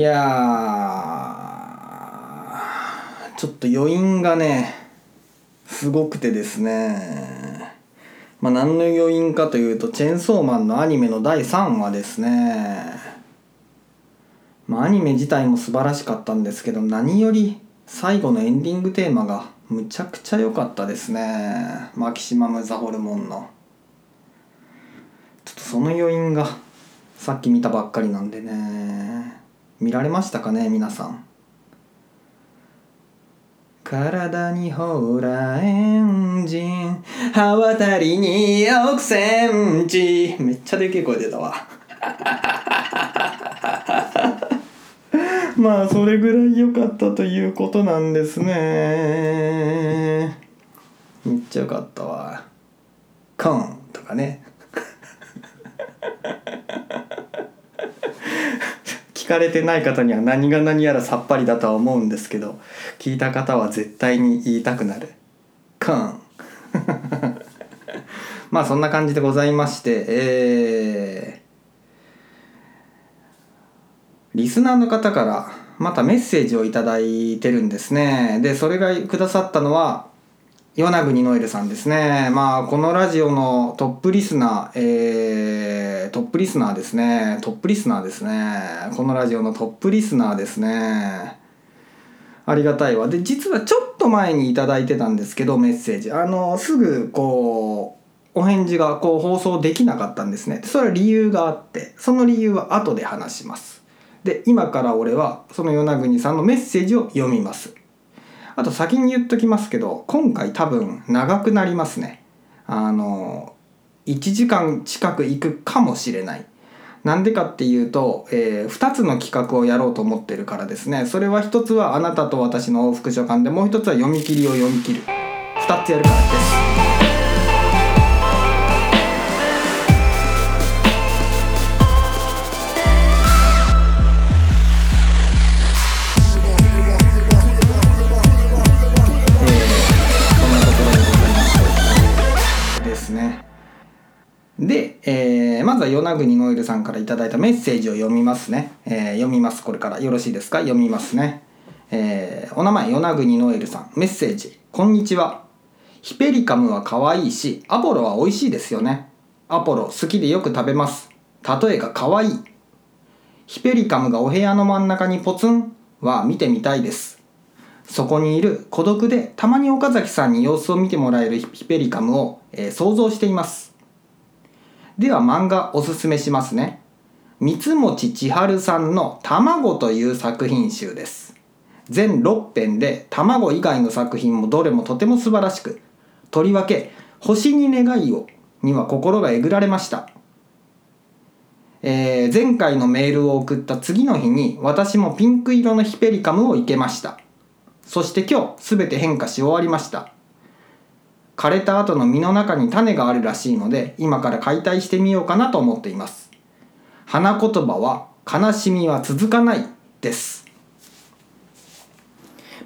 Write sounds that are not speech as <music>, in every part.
いやちょっと余韻がねすごくてですね。まあ何の余韻かというとチェーンソーマンのアニメの第3話ですね。まあアニメ自体も素晴らしかったんですけど何より最後のエンディングテーマがむちゃくちゃ良かったですね。マキシマム・ザ・ホルモンの。ちょっとその余韻がさっき見たばっかりなんでね。見られましたかね皆さん。体にほらエンジン刃渡りに億センチ。めっちゃでけえ声出たわ。<laughs> まあそれぐらい良かったということなんですね。めっちゃ良かったわ。コーンとかね。かれてない方には何が何やらさっぱりだとは思うんですけど聞いた方は絶対に言いたくなる。コーン。<laughs> まあそんな感じでございましてえー、リスナーの方からまたメッセージを頂いてるんですね。でそれがくださったのは与那国ノエルさんですね。まあ、このラジオのトップリスナー、えー、トップリスナーですね。トップリスナーですね。このラジオのトップリスナーですね。ありがたいわ。で、実はちょっと前に頂いてたんですけど、メッセージ。あの、すぐ、こう、お返事がこう放送できなかったんですね。それは理由があって、その理由は後で話します。で、今から俺は、その与那国さんのメッセージを読みます。あと先に言っときますけど今回多分長くなりますね。あの1時間近く行くかもしれない。なんでかっていうと、えー、2つの企画をやろうと思ってるからですね。それは1つはあなたと私の往復書館でもう1つは読み切りを読み切る。2つやるからです。まずは与那国ノエルさんから頂いたメッセージを読みますね。えー、読みます、これから。よろしいですか？読みますね。えー、お名前、与那国ノエルさん。メッセージ。こんにちは。ヒペリカムは可愛いし、アポロは美味しいですよね。アポロ好きでよく食べます。例えが可愛い。ヒペリカムがお部屋の真ん中にポツンは見てみたいです。そこにいる孤独でたまに岡崎さんに様子を見てもらえるヒペリカムを、えー、想像しています。では漫画おすすめしますね。三持千春さんの卵という作品集です。全6編で卵以外の作品もどれもとても素晴らしく、とりわけ星に願いをには心がえぐられました。えー、前回のメールを送った次の日に私もピンク色のヒペリカムを生けました。そして今日全て変化し終わりました。枯れた後の実の中に種があるらしいので今から解体してみようかなと思っています花言葉は悲しみは続かないです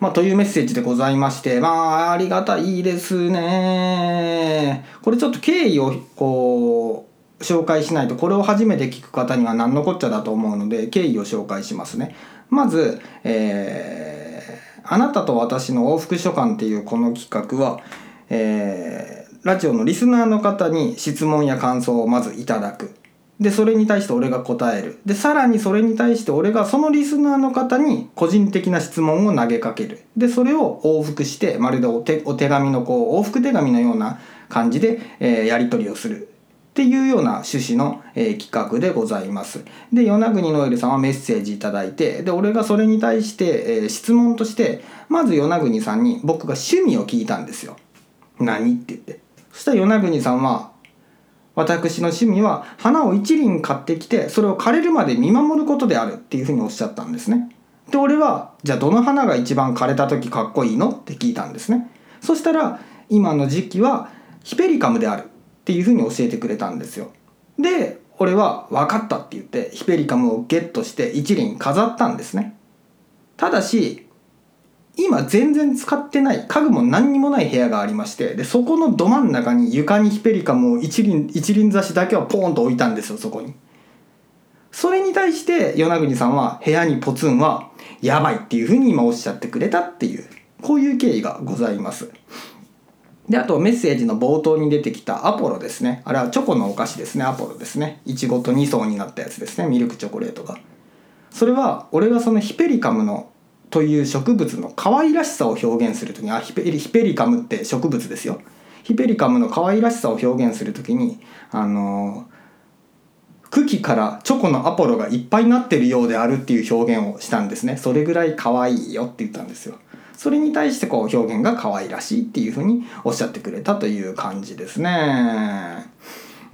まあ、というメッセージでございまして、まあ、ありがたいですね。これちょっと経緯をこう、紹介しないと、これを初めて聞く方には何のこっちゃだと思うので、経緯を紹介しますね。まず、えー、あなたと私の往復書簡っていうこの企画は、えー、ラジオのリスナーの方に質問や感想をまずいただく。で、それに対して俺が答える。で、さらにそれに対して俺がそのリスナーの方に個人的な質問を投げかける。で、それを往復して、まるでお手紙のこう、往復手紙のような感じで、えー、やり取りをする。っていうような趣旨の、えー、企画でございます。で、与那国ノエルさんはメッセージいただいて、で、俺がそれに対して、えー、質問として、まず与那国さんに僕が趣味を聞いたんですよ。何？って言って。そしたら与那国さんは、私の趣味は花を一輪買ってきて、それを枯れるまで見守ることであるっていうふうにおっしゃったんですね。で、俺は、じゃあどの花が一番枯れた時かっこいいの？って聞いたんですね。そしたら、今の時期はヒペリカムであるっていうふうに教えてくれたんですよ。で、俺は分かったって言ってヒペリカムをゲットして一輪飾ったんですね。ただし、今全然使ってない家具も何にもない部屋がありましてでそこのど真ん中に床にヒペリカムを一輪一輪挿しだけはポーンと置いたんですよそこに。それに対して与那国さんは部屋にポツンはやばいっていうふうに今おっしゃってくれたっていうこういう経緯がございます。であとメッセージの冒頭に出てきたアポロですね。あれはチョコのお菓子ですねアポロですね。いちごと2層になったやつですねミルクチョコレートが。それは俺がそのヒペリカムのという植物の可愛らしさを表現する時にあヒペリヒペリカムって植物ですよ。ヒペリカムの可愛らしさを表現する時にあの茎からチョコのアポロがいっぱいになってるようであるっていう表現をしたんですね。それぐらい可愛いよって言ったんですよ。それに対してこう表現が可愛らしいっていうふうにおっしゃってくれたという感じですね。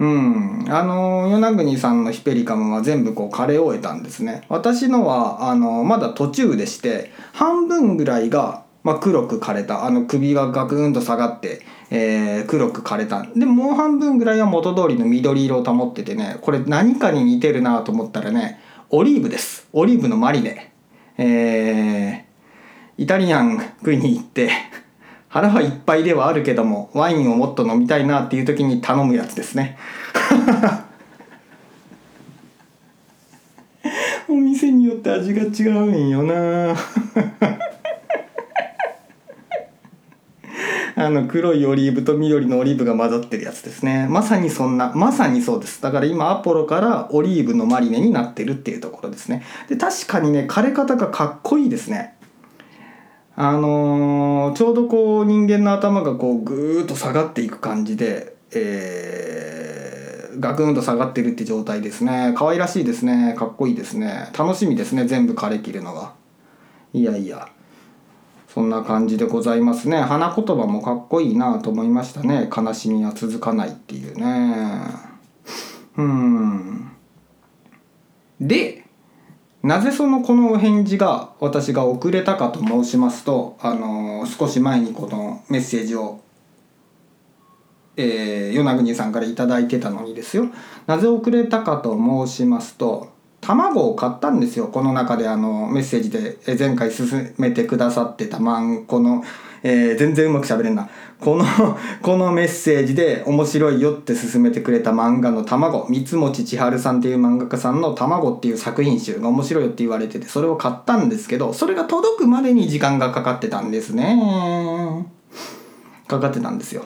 うん、あの与那国さんのヒペリカムは全部こう枯れ終えたんですね。私のはあのまだ途中でして半分ぐらいが、まあ、黒く枯れた。あの首がガクンと下がって、えー、黒く枯れた。でもう半分ぐらいは元通りの緑色を保っててねこれ何かに似てるなと思ったらねオリーブです。オリーブのマリネ。えー、イタリアン食いに行って腹はいっぱいではあるけどもワインをもっと飲みたいなっていう時に頼むやつですね。<laughs> お店によって味が違うんよな。<laughs> あの黒いオリーブと緑のオリーブが混ざってるやつですね。まさにそんなまさにそうです。だから今アポロからオリーブのマリネになってるっていうところですね。で確かにね枯れ方がかっこいいですねあのー、ちょうどこう人間の頭がこうぐーっと下がっていく感じで、えー、ガクンと下がってるって状態ですね。可愛らしいですね。かっこいいですね。楽しみですね。全部枯れきるのが。いやいや。そんな感じでございますね。花言葉もかっこいいなと思いましたね。悲しみは続かないっていうね。うん。でなぜそのこのお返事が私が遅れたかと申しますと、あの、少し前にこのメッセージを、えー、与那国さんから頂いてたのにですよ。なぜ遅れたかと申しますと卵を買ったんですよ。この中であのメッセージで前回進めてくださってたマンこのえー、全然うまく喋れんな。この <laughs> このメッセージで面白いよって勧めてくれた漫画の卵、三持千春さんっていう漫画家さんの卵っていう作品集が面白いよって言われてて、それを買ったんですけど、それが届くまでに時間がかかってたんですね。かかってたんですよ。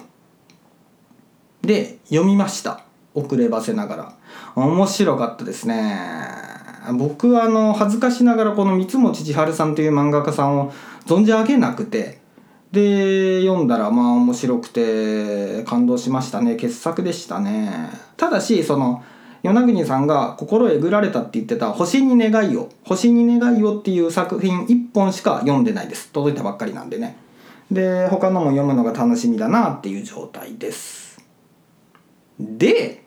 で、読みました。遅ればせながら。面白かったですね。僕はあの、恥ずかしながらこの三持千春さんという漫画家さんを存じ上げなくて、で読んだらまあ面白くて感動しましたね。傑作でしたね。ただしその与那国さんが心えぐられたって言ってた「星に願いを」「星に願いを」っていう作品1本しか読んでないです。届いたばっかりなんでね。で他のも読むのが楽しみだなっていう状態です。で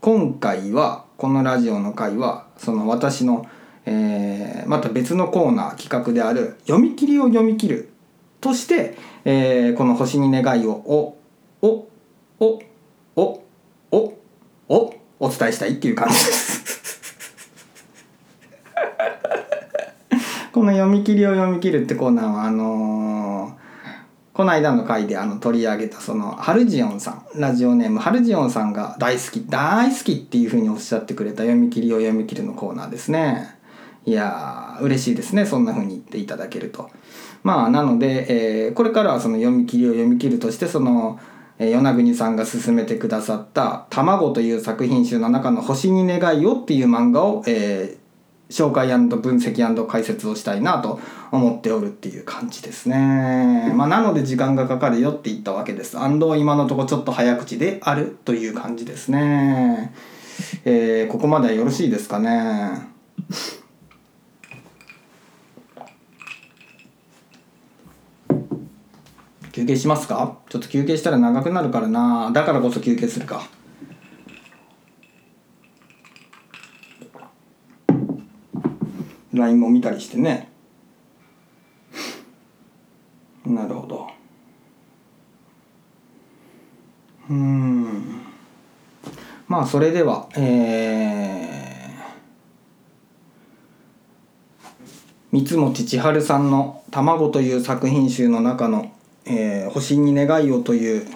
今回はこのラジオの回はその私の、えー、また別のコーナー企画である「読み切りを読み切る」として、えー、この星に願いをおおおおおおお伝えしたいっていう感じです <laughs> この読み切りを読み切るってコーナーはあのー、この間の回であの取り上げたそのハルジオンさんラジオネームハルジオンさんが大好き大好きっていうふうにおっしゃってくれた読み切りを読み切るのコーナーですねいやー嬉しいですねそんなふうに言っていただけると。まあなので、えー、これからはその読み切りを読み切るとしてその、え、与那国さんが勧めてくださった「卵」という作品集の中の「星に願いを」っていう漫画を、えー、紹介分析解説をしたいなと思っておるっていう感じですね。まあ、なので時間がかかるよって言ったわけです。安藤今のとこちょっと早口であるという感じですね。えー、ここまではよろしいですかね。休憩しますか？ちょっと休憩したら長くなるからな。だからこそ休憩するか。LINE も見たりしてね。なるほど。うん。まあそれではえー、三持千春さんの「卵」という作品集の中のえー、星に願いをという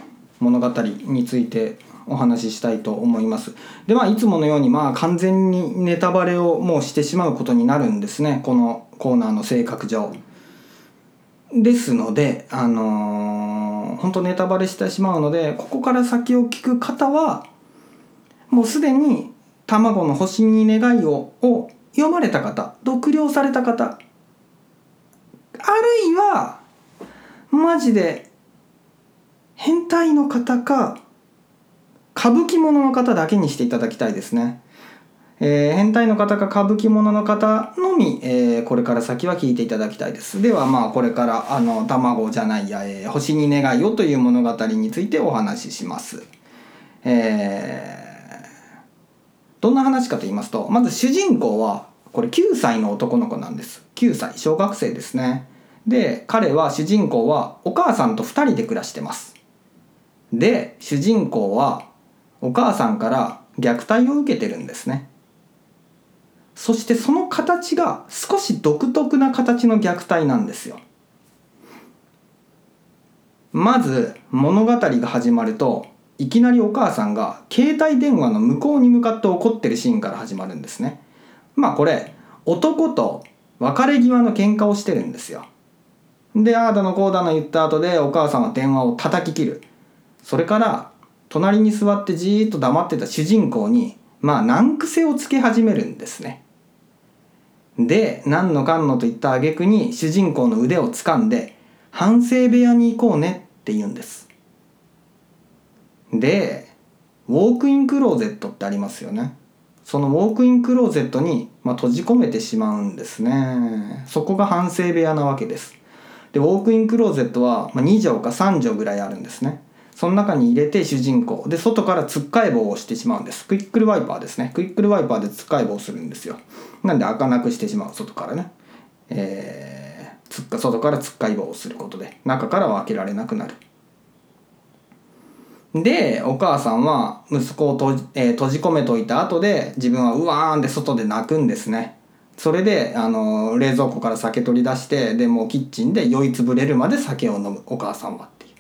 物語についてお話ししたいと思います。でまあいつものようにまあ完全にネタバレをもうしてしまうことになるんですね。このコーナーの性格上。ですのであのー、本当ネタバレしてしまうのでここから先を聞く方はもうすでに卵の星に願いをを読まれた方読了された方あるいはマジで変態の方か歌舞伎者の方だけにしていただきたいですね。えー、変態の方か歌舞伎者の方のみ、えー、これから先は聞いていただきたいです。ではまあこれからあの卵じゃないや、えー、星に願いをという物語についてお話しします。えー、どんな話かと言いますとまず主人公はこれ9歳の男の子なんです。9歳小学生ですね。で彼は主人公はお母さんと2人で暮らしてます。で主人公はお母さんから虐待を受けてるんですね。そしてその形が少し独特な形の虐待なんですよ。まず物語が始まるといきなりお母さんが携帯電話の向こうに向かって怒ってるシーンから始まるんですね。まあこれ男と別れ際の喧嘩をしてるんですよ。でああだのこうだの言った後でお母さんは電話を叩き切るそれから隣に座ってじーっと黙ってた主人公にまあ難癖をつけ始めるんですね。で何のかんのと言った挙句に主人公の腕を掴んで反省部屋に行こうねって言うんです。でウォークインクローゼットってありますよね。そのウォークインクローゼットに、まあ、閉じ込めてしまうんですね。そこが反省部屋なわけです。でウォークインクローゼットは、2畳か3畳ぐらいあるんですね。その中に入れて主人公。で外からつっかえ棒をしてしまうんです。クイックルワイパーですね。クイックルワイパーでつっかえ棒をするんですよ。なんで開かなくしてしまう。外からね。えー、つっか外からつっかい棒をすることで。中からは開けられなくなる。でお母さんは息子をと、えー、閉じ込めといた後で自分はうわーんって外で泣くんですね。それであの冷蔵庫から酒取り出してでもうキッチンで酔いつぶれるまで酒を飲むお母さんはっていう。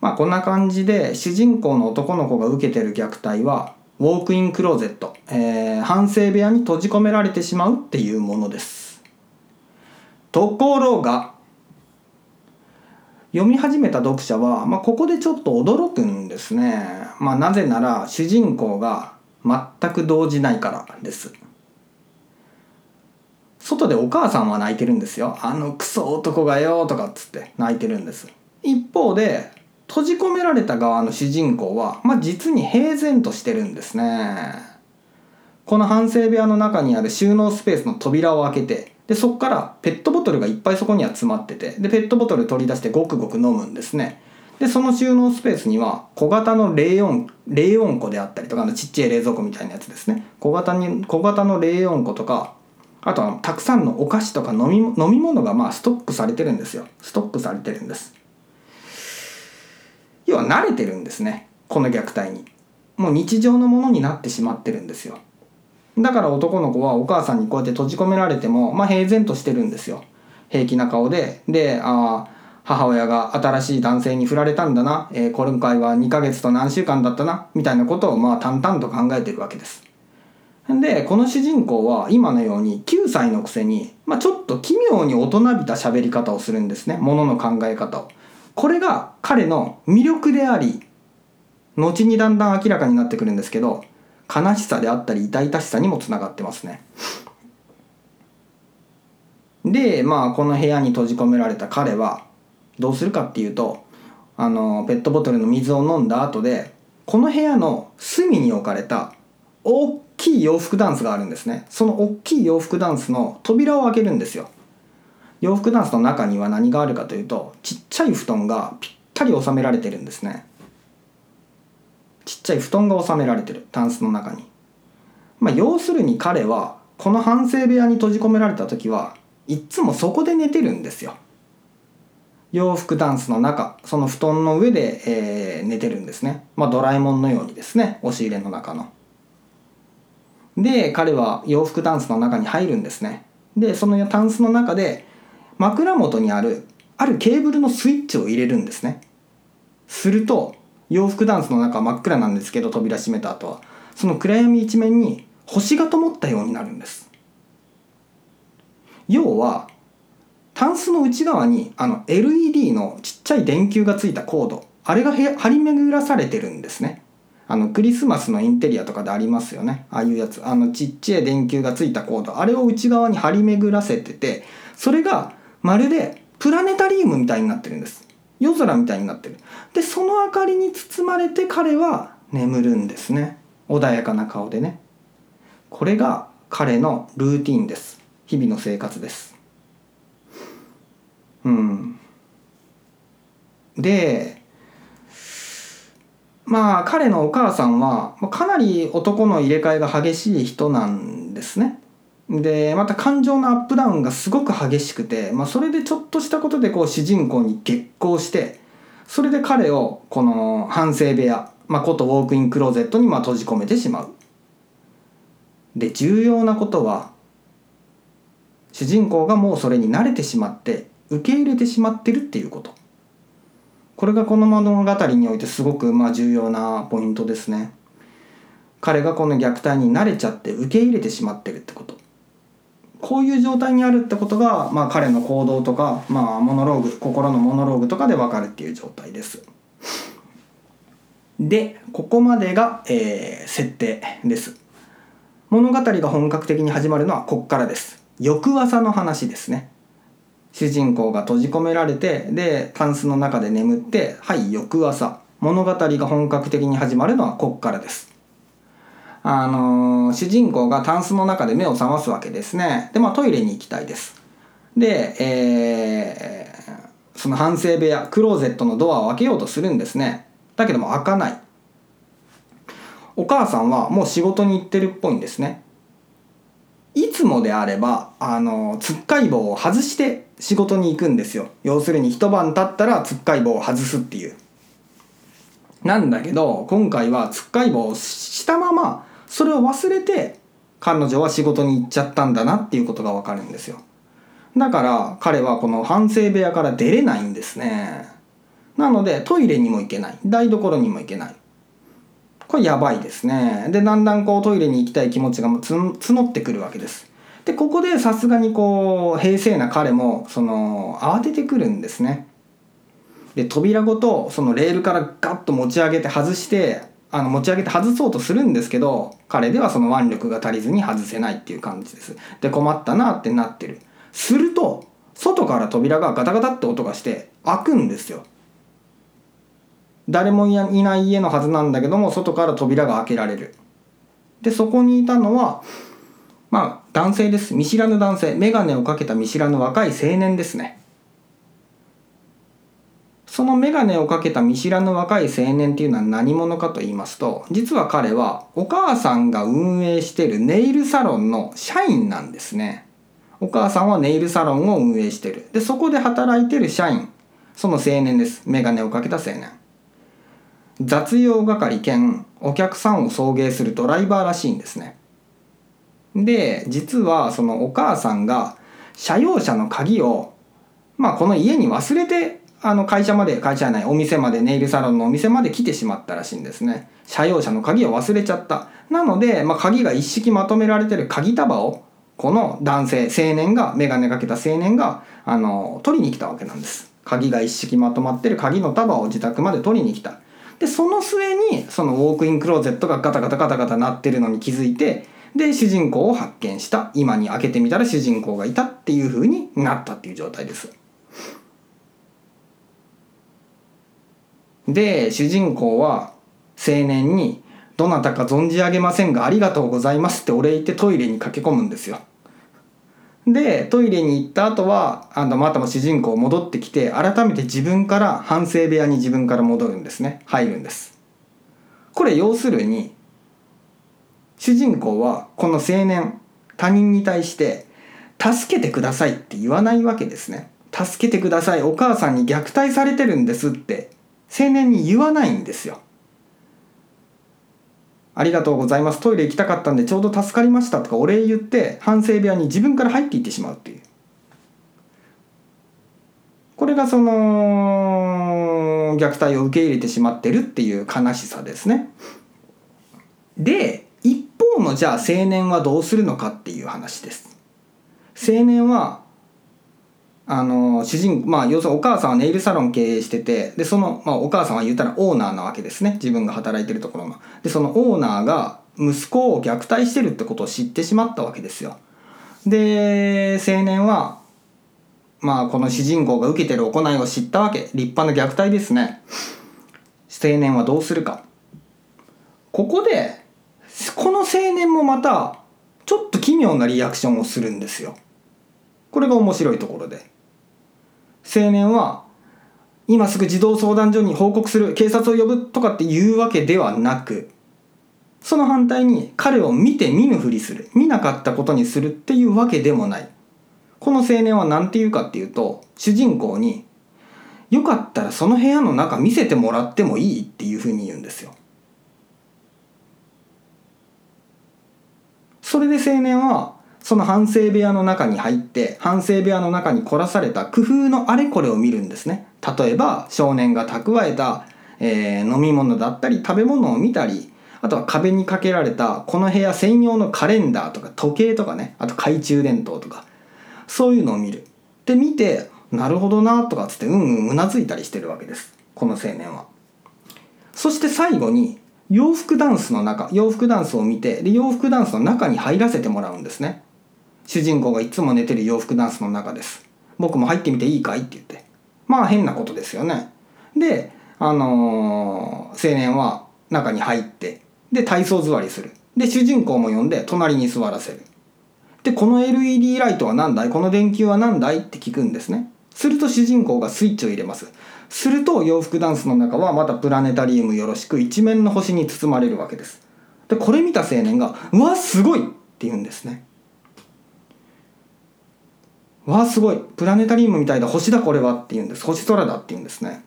まあこんな感じで主人公の男の子が受けてる虐待はウォークインクローゼット、えー、反省部屋に閉じ込められてしまうっていうものです。ところが読み始めた読者は、まあ、ここでちょっと驚くんですね、まあ、なぜなら主人公が全く動じないからです。外でお母さんは泣いてるんですよ。あのクソ男がよとかっつって泣いてるんです。一方で閉じ込められた側の主人公は、まあ、実に平然としてるんですね。この反省部屋の中にある収納スペースの扉を開けてでそこからペットボトルがいっぱいそこには詰まっててでペットボトル取り出してごくごく飲むんですね。でその収納スペースには小型の冷温冷温庫であったりとかあのちっちゃい冷蔵庫みたいなやつですね。小型に小型の冷温庫とかあとはたくさんのお菓子とか飲み飲み物がまあストックされてるんですよ。ストックされてるんです。要は慣れてるんですね。この虐待に。もう日常のものになってしまってるんですよ。だから男の子はお母さんにこうやって閉じ込められても、まあ、平然としてるんですよ。平気な顔で。でああ母親が新しい男性に振られたんだな、えー、今回は2ヶ月と何週間だったな。みたいなことをまあ淡々と考えてるわけです。でこの主人公は今のように9歳のくせに、まあ、ちょっと奇妙に大人びた喋り方をするんですね。ものの考え方を。これが彼の魅力であり後にだんだん明らかになってくるんですけど悲しさであったり痛々しさにもつながってますね。でまあこの部屋に閉じ込められた彼はどうするかっていうとあのペットボトルの水を飲んだ後でこの部屋の隅に置かれた大きい洋服ダンスがあるんですね。その大きい洋服ダンスの扉を開けるんですよ。洋服ダンスの中には何があるかというとちっちゃい布団がぴったり収められてるんですね。ちっちゃい布団が収められてるタンスの中に。まあ要するに彼はこの反省部屋に閉じ込められた時はいっつもそこで寝てるんですよ。洋服ダンスの中その布団の上で、えー、寝てるんですね。まあドラえもんのようにですね押し入れの中の。で彼は洋服ダンスの中に入るんですね。でそのタンスの中で枕元にあるあるケーブルのスイッチを入れるんですね。すると洋服ダンスの中真っ暗なんですけど扉閉めた後は。その暗闇一面に星が灯ったようになるんです。要はタンスの内側にあの LED のちっちゃい電球がついたコードあれが張り巡らされてるんですね。あのクリスマスのインテリアとかでありますよね。ああいうやつ。あのちっちゃい電球がついたコード。あれを内側に張り巡らせててそれがまるでプラネタリウムみたいになってるんです。夜空みたいになってる。でその明かりに包まれて彼は眠るんですね。穏やかな顔でね。これが彼のルーティンです。日々の生活です。うん。でまあ彼のお母さんはかなり男の入れ替えが激しい人なんですねでまた感情のアップダウンがすごく激しくて、まあ、それでちょっとしたことでこう主人公に激高してそれで彼をこの反省部屋、まあ、ことウォークインクローゼットにまあ閉じ込めてしまう。で重要なことは主人公がもうそれに慣れてしまって受け入れてしまってるっていうことこれがこの物語においてすごくまあ重要なポイントですね。彼がこの虐待に慣れちゃって受け入れてしまってるってこと。こういう状態にあるってことが、まあ、彼の行動とか、まあ、モノローグ心のモノローグとかで分かるっていう状態です。でここまでが、えー、設定です。物語が本格的に始まるのはこっからです。翌朝の話ですね。主人公が閉じ込められてでタンスの中で眠ってはい翌朝物語が本格的に始まるのはこっからですあのー、主人公がタンスの中で目を覚ますわけですね。で、まあトイレに行きたいです。で、えー、その反省部屋、クローゼットのドアを開けようとするんですね。だけども開かない。お母さんはもう仕事に行ってるっぽいんですね。いつもであれば、あの、つっかい棒を外して仕事に行くんですよ。要するに一晩経ったらつっかい棒を外すっていう。なんだけど、今回はつっかい棒をしたままそれを忘れて彼女は仕事に行っちゃったんだなっていうことがわかるんですよ。だから彼はこの反省部屋から出れないんですね。なのでトイレにも行けない。台所にも行けない。これやばいですね。でだんだんこうトイレに行きたい気持ちが募ってくるわけです。でここでさすがにこう平静な彼もその慌ててくるんですね。で扉ごとそのレールからガッと持ち上げて外してあの持ち上げて外そうとするんですけど彼ではその腕力が足りずに外せないっていう感じです。で困ったなってなってる。すると外から扉がガタガタって音がして開くんですよ。誰もいない家のはずなんだけども外から扉が開けられる。でそこにいたのはまあ男性です。見知らぬ男性。眼鏡をかけた見知らぬ若い青年ですね。その眼鏡をかけた見知らぬ若い青年っていうのは何者かと言いますと実は彼はお母さんが運営してるネイルサロンの社員なんですね。お母さんはネイルサロンを運営してる。でそこで働いてる社員その青年です。眼鏡をかけた青年。雑用係兼お客さんを送迎するドライバーらしいんですね。で実はそのお母さんが車用車の鍵をまあこの家に忘れてあの会社まで会社じゃないお店までネイルサロンのお店まで来てしまったらしいんですね。車用車の鍵を忘れちゃった。なので、まあ、鍵が一式まとめられてる鍵束をこの男性青年が眼鏡かけた青年があの取りに来たわけなんです。鍵が一式まとまってる鍵の束を自宅まで取りに来た。でその末にそのウォークインクローゼットがガタガタガタガタ鳴ってるのに気づいてで主人公を発見した今に開けてみたら主人公がいたっていう風になったっていう状態ですで主人公は青年に「どなたか存じ上げませんがありがとうございます」ってお礼言ってトイレに駆け込むんですよ。でトイレに行った後はあのまたも主人公戻ってきて改めて自分から反省部屋に自分から戻るんですね入るんです。これ要するに主人公はこの青年他人に対して「助けてください」って言わないわけですね。助けてくださいお母さんに虐待されてるんですって青年に言わないんですよ。ありがとうございます。トイレ行きたかったんでちょうど助かりましたとかお礼言って反省部屋に自分から入っていってしまうっていう。これがその虐待を受け入れてしまってるっていう悲しさですね。で方のじゃあ青年はどうするのかっていう話です。青年はあの主人まあ要するにお母さんはネイルサロン経営しててでその、まあ、お母さんは言ったらオーナーなわけですね自分が働いてるところの。でそのオーナーが息子を虐待してるってことを知ってしまったわけですよ。で青年はまあこの主人公が受けてる行いを知ったわけ立派な虐待ですね。青年はどうするか。ここでこの青年もまたちょっと奇妙なリアクションをするんですよ。これが面白いところで。青年は今すぐ児童相談所に報告する警察を呼ぶとかっていうわけではなくその反対に彼を見て見ぬふりする見なかったことにするっていうわけでもないこの青年は何て言うかっていうと主人公に「よかったらその部屋の中見せてもらってもいい?」っていうふうに言うんですよ。それで青年はその反省部屋の中に入って反省部屋の中に凝らされた工夫のあれこれを見るんですね。例えば少年が蓄えた、えー、飲み物だったり食べ物を見たりあとは壁にかけられたこの部屋専用のカレンダーとか時計とかねあと懐中電灯とかそういうのを見る。で見てなるほどなとかつってうんうんうなずいたりしてるわけです。この青年は。そして最後に洋服ダンスの中洋服ダンスを見てで洋服ダンスの中に入らせてもらうんですね主人公がいつも寝てる洋服ダンスの中です僕も入ってみていいかいって言ってまあ変なことですよねであのー、青年は中に入ってで、体操座りする。で、主人公も呼んで、隣に座らせる。で、この LED ライトは何だい？この電球は何だい？って聞くんですね。すると主人公がスイッチを入れます。すると洋服ダンスの中はまたプラネタリウムよろしく一面の星に包まれるわけです。で、これ見た青年が、うわ、すごいって言うんですね。わあすごい。プラネタリウムみたいだ。星だこれはって言うんです。星空だって言うんですね。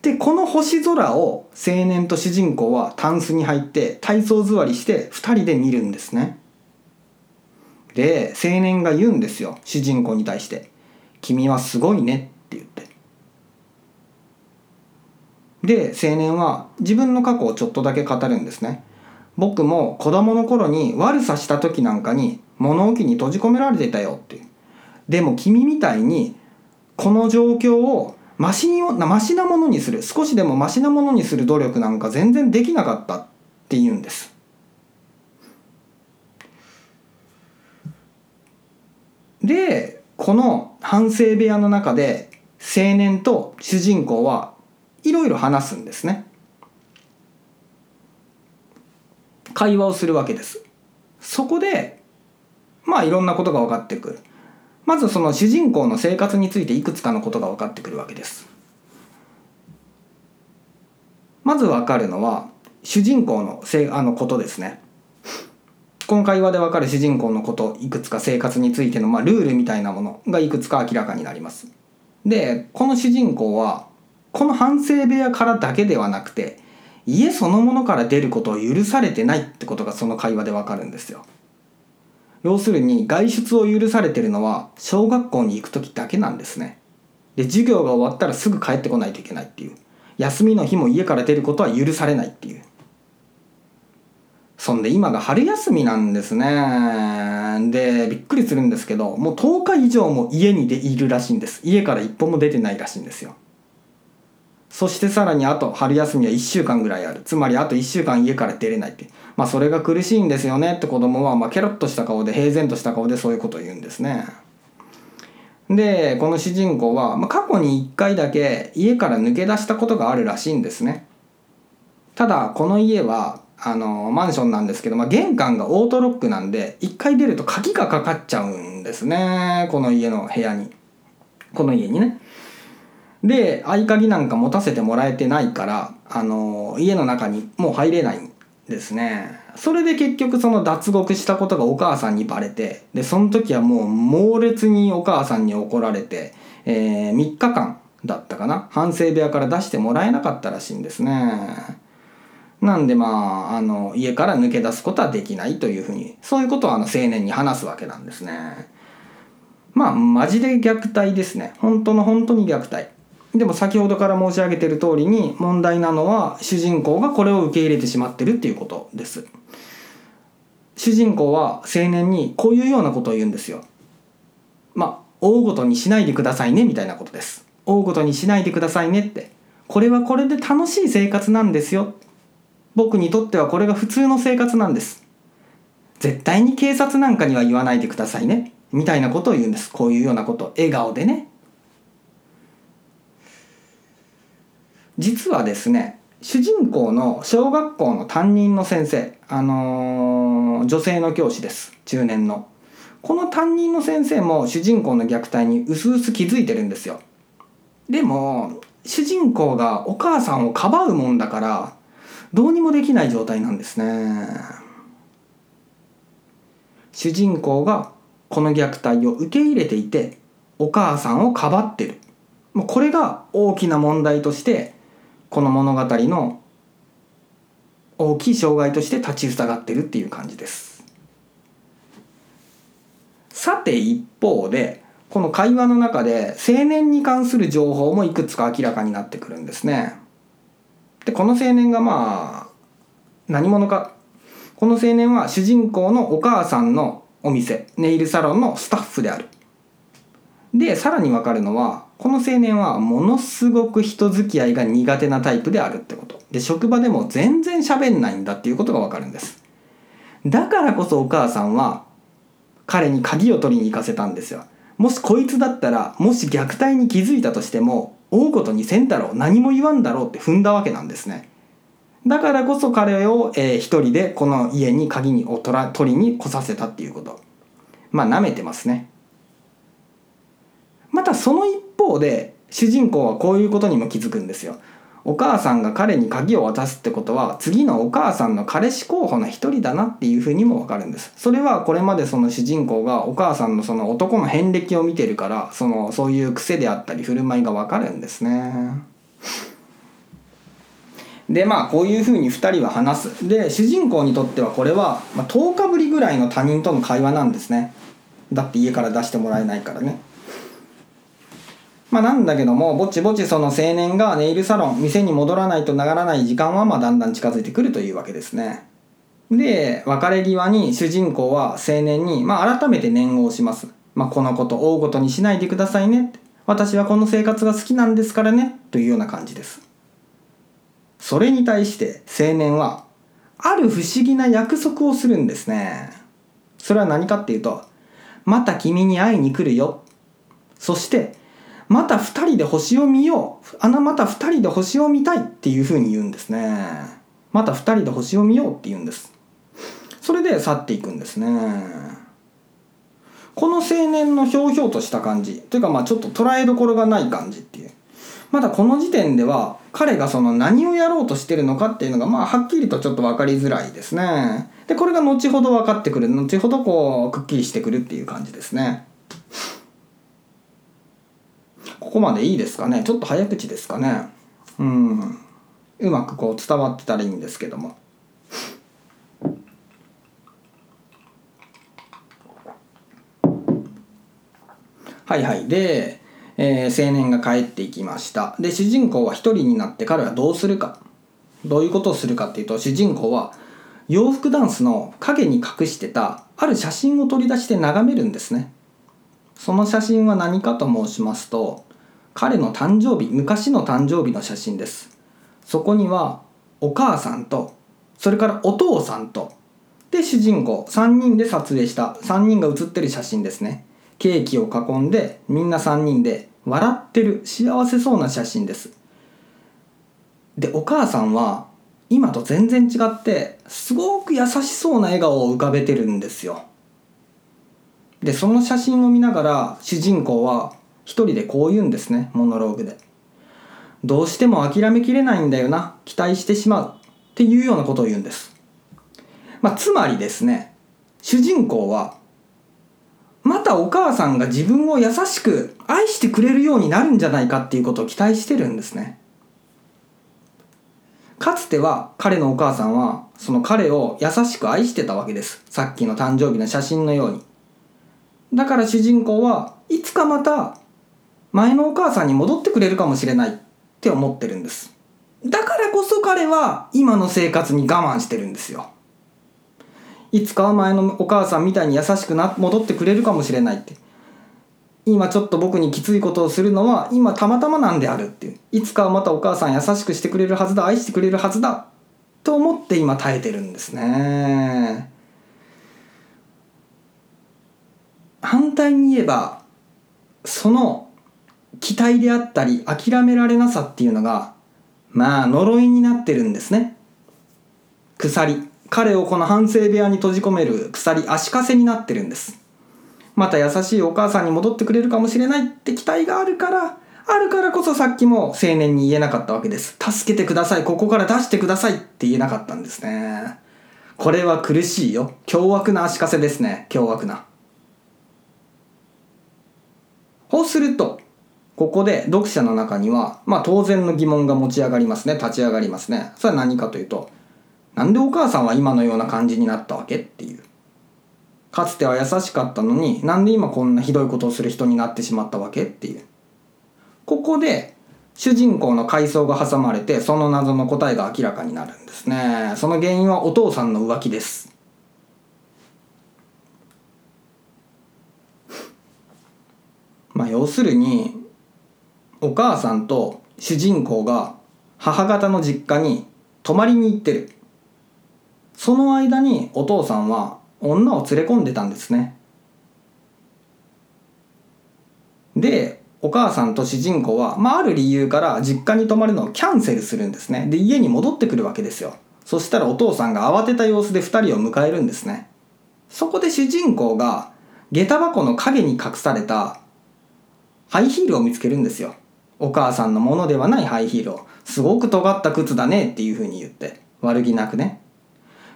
でこの星空を青年と主人公はタンスに入って体操座りして2人で見るんですね。で青年が言うんですよ主人公に対して「君はすごいね」って言ってで青年は自分の過去をちょっとだけ語るんですね。僕も子供の頃に悪さした時なんかに物置に閉じ込められてたよってでも君みたいにこの状況をマシにマシなものにする少しでもマシなものにする努力なんか全然できなかったって言うんです。でこの反省部屋の中で青年と主人公はいろいろ話すんですね。会話をするわけです。そこでまあいろんなことが分かってくる。まずその主人公の生活についていくつかのことが分かってくるわけです。まず分かるのは主人公のせあのことですね。この会話で分かる主人公のこといくつか生活についての、まあ、ルールみたいなものがいくつか明らかになります。でこの主人公はこの反省部屋からだけではなくて家そのものから出ることを許されてないってことがその会話で分かるんですよ。要するに外出を許されてるのは小学校に行く時だけなんですね。で授業が終わったらすぐ帰ってこないといけないっていう。休みの日も家から出ることは許されないっていう。そんで今が春休みなんですね。でびっくりするんですけどもう10日以上も家にでいるらしいんです。家から一歩も出てないらしいんですよ。そしてさらにあと春休みは1週間ぐらいある。つまりあと1週間家から出れないって。まあそれが苦しいんですよねって子供はまあケロッとした顔で平然とした顔でそういうことを言うんですね。でこの主人公は、まあ、過去に1回だけ家から抜け出したことがあるらしいんですね。ただこの家はあのマンションなんですけど、まあ、玄関がオートロックなんで1回出ると鍵がかかっちゃうんですねこの家の部屋に。この家にね。で合鍵なんか持たせてもらえてないからあの家の中にもう入れないんですね。それで結局その脱獄したことがお母さんにバレてでその時はもう猛烈にお母さんに怒られて、えー、3日間だったかな。反省部屋から出してもらえなかったらしいんですね。なんでまああの家から抜け出すことはできないというふうにそういうことをあの青年に話すわけなんですね。まあマジで虐待ですね。本当の本当に虐待。でも先ほどから申し上げている通りに問題なのは主人公がこれを受け入れてしまってるっていうことです。主人公は青年にこういうようなことを言うんですよ。まあ大ごとにしないでくださいねみたいなことです。大ごとにしないでくださいねって。これはこれで楽しい生活なんですよ。僕にとってはこれが普通の生活なんです。絶対に警察なんかには言わないでくださいね。みたいなことを言うんです。こういうようなこと。笑顔でね。実はですね主人公の小学校の担任の先生あのー、女性の教師です。中年の。この担任の先生も主人公の虐待にうすうす気づいてるんですよ。でも主人公がお母さんをかばうもんだからどうにもできない状態なんですね。主人公がこの虐待を受け入れていてお母さんをかばってる。もうこれが大きな問題としてこの物語の大きい障害として立ちふさがってるっていう感じです。さて一方でこの会話の中で青年に関する情報もいくつか明らかになってくるんですね。でこの青年がまあ何者か。この青年は主人公のお母さんのお店ネイルサロンのスタッフである。でさらに分かるのはこの青年はものすごく人付き合いが苦手なタイプであるってこと。で職場でも全然喋んないんだっていうことが分かるんです。だからこそお母さんは彼に鍵を取りに行かせたんですよ。もしこいつだったらもし虐待に気づいたとしても大ことにせんだろう何も言わんだろうって踏んだわけなんですね。だからこそ彼を、えー、一人でこの家に鍵にを取ら取りに来させたっていうこと。まあ舐めてますね。またその一方で主人公はこういうことにも気づくんですよ。お母さんが彼に鍵を渡すってことは次のお母さんの彼氏候補の一人だなっていうふうにもわかるんです。それはこれまでその主人公がお母さんのその男の遍歴を見てるからそのそういう癖であったり振る舞いがわかるんですね。でまあこういうふうに2人は話す。で主人公にとってはこれは、ま、10日ぶりぐらいの他人との会話なんですね。だって家から出してもらえないからね。まあ、なんだけどもぼちぼちその青年がネイルサロン店に戻らないとならない時間はまあだんだん近づいてくるというわけですね。で別れ際に主人公は青年に、まあ、改めて念を押します、まあ、このこと大ごとにしないでくださいね。私はこの生活が好きなんですからね。というような感じです。それに対して青年はある不思議な約束をするんですね。それは何かっていうとまた君に会いに来るよ。そしてまた2人で星を見よう。あのまた2人で星を見たいっていうふうに言うんですね。また2人で星を見ようって言うんです。それで去っていくんですね。この青年のひょうひょうとした感じ。というかまあちょっと捉えどころがない感じっていう。まだこの時点では彼がその何をやろうとしてるのかっていうのがまあはっきりとちょっと分かりづらいですね。でこれが後ほど分かってくる。後ほどこうくっきりしてくるっていう感じですね。ここまでいいですかね？ちょっと早口ですかね？うん。うまくこう伝わってたらいいんですけども。はいはい。で、えー、青年が帰っていきました。で主人公は一人になって彼はどうするか。どういうことをするかっていうと主人公は洋服ダンスの影に隠してたある写真を取り出して眺めるんですね。その写真は何かと申しますと彼の誕生日昔の誕生日の写真です。そこにはお母さんとそれからお父さんとで主人公3人で撮影した3人が写ってる写真ですね。ケーキを囲んでみんな3人で笑ってる幸せそうな写真です。でお母さんは今と全然違ってすごく優しそうな笑顔を浮かべてるんですよ。でその写真を見ながら主人公は一人でこう言うんですねモノローグで。どうしても諦めきれないんだよな期待してしまうっていうようなことを言うんです。まあつまりですね主人公はまたお母さんが自分を優しく愛してくれるようになるんじゃないかっていうことを期待してるんですね。かつては彼のお母さんはその彼を優しく愛してたわけです。さっきの誕生日の写真のように。だから主人公はいつかまた前のお母さんに戻ってくれるかもしれないって思ってるんです。だからこそ彼は今の生活に我慢してるんですよ。いつかは前のお母さんみたいに優しくな戻ってくれるかもしれないって。今ちょっと僕にきついことをするのは今たまたまなんであるっていう。いつかはまたお母さん優しくしてくれるはずだ愛してくれるはずだと思って今耐えてるんですね。反対に言えばその期待であったり諦められなさっていうのがまあ呪いになってるんですね。鎖。彼をこの反省部屋に閉じ込める鎖足かせになってるんです。また優しいお母さんに戻ってくれるかもしれないって期待があるからあるからこそさっきも青年に言えなかったわけです。助けてください。ここから出してくださいって言えなかったんですね。これは苦しいよ。凶悪な足かせですね。凶悪な。こうするとここで読者の中にはまあ当然の疑問が持ち上がりますね。立ち上がりますね。それは何かというとなんでお母さんは今のような感じになったわけっていう。かつては優しかったのになんで今こんなひどいことをする人になってしまったわけっていう。ここで主人公の回想が挟まれてその謎の答えが明らかになるんですね。その原因はお父さんの浮気です。まあ要するにお母さんと主人公が母方の実家に泊まりに行ってる。その間にお父さんは女を連れ込んでたんですね。でお母さんと主人公は、まあ、ある理由から実家に泊まるのをキャンセルするんですね。で家に戻ってくるわけですよ。そしたらお父さんが慌てた様子で2人を迎えるんですね。そこで主人公が下駄箱の陰に隠されたハイヒールを見つけるんですよ。お母さんのものではないハイヒールをすごく尖った靴だねっていう風に言って悪気なくね。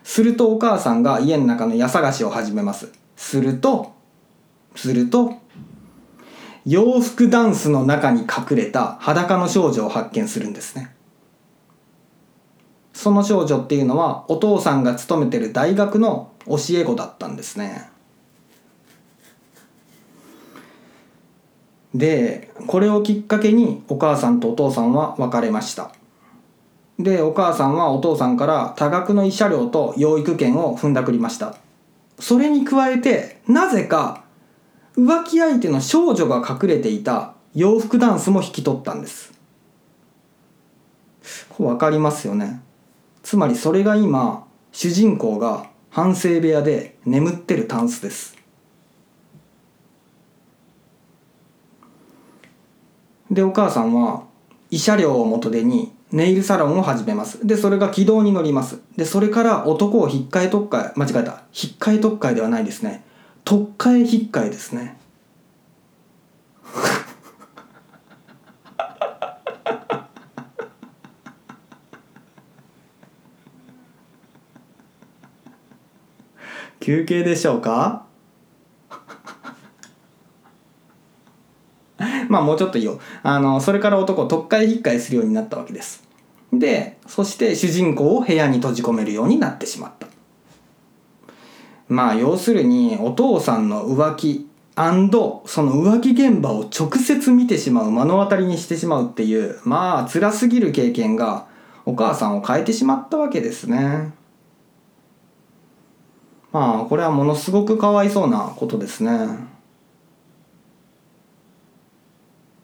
するとお母さんが家の中の家探しを始めます。するとすると洋服ダンスの中に隠れた裸の少女を発見するんですね。その少女っていうのはお父さんが勤めてる大学の教え子だったんですね。でこれをきっかけにお母さんとお父さんは別れました。でお母さんはお父さんから多額の慰謝料と養育権を踏んだくりました。それに加えてなぜか浮気相手の少女が隠れていた洋服ダンスも引き取ったんです。これ分かりますよね。つまりそれが今主人公が反省部屋で眠ってるタンスです。でお母さんは慰謝料を元手にネイルサロンを始めます。でそれが軌道に乗ります。でそれから男を引っかえ特会。間違えた。引っかえ特会ではないですね。特会引っかえですね。<laughs> 休憩でしょうか？まあもうちょっといいよ。あの、それから男を特会引っかえするようになったわけです。で、そして主人公を部屋に閉じ込めるようになってしまった。まあ要するにお父さんの浮気その浮気現場を直接見てしまう目の当たりにしてしまうっていうまあ辛すぎる経験がお母さんを変えてしまったわけですね。まあこれはものすごくかわいそうなことですね。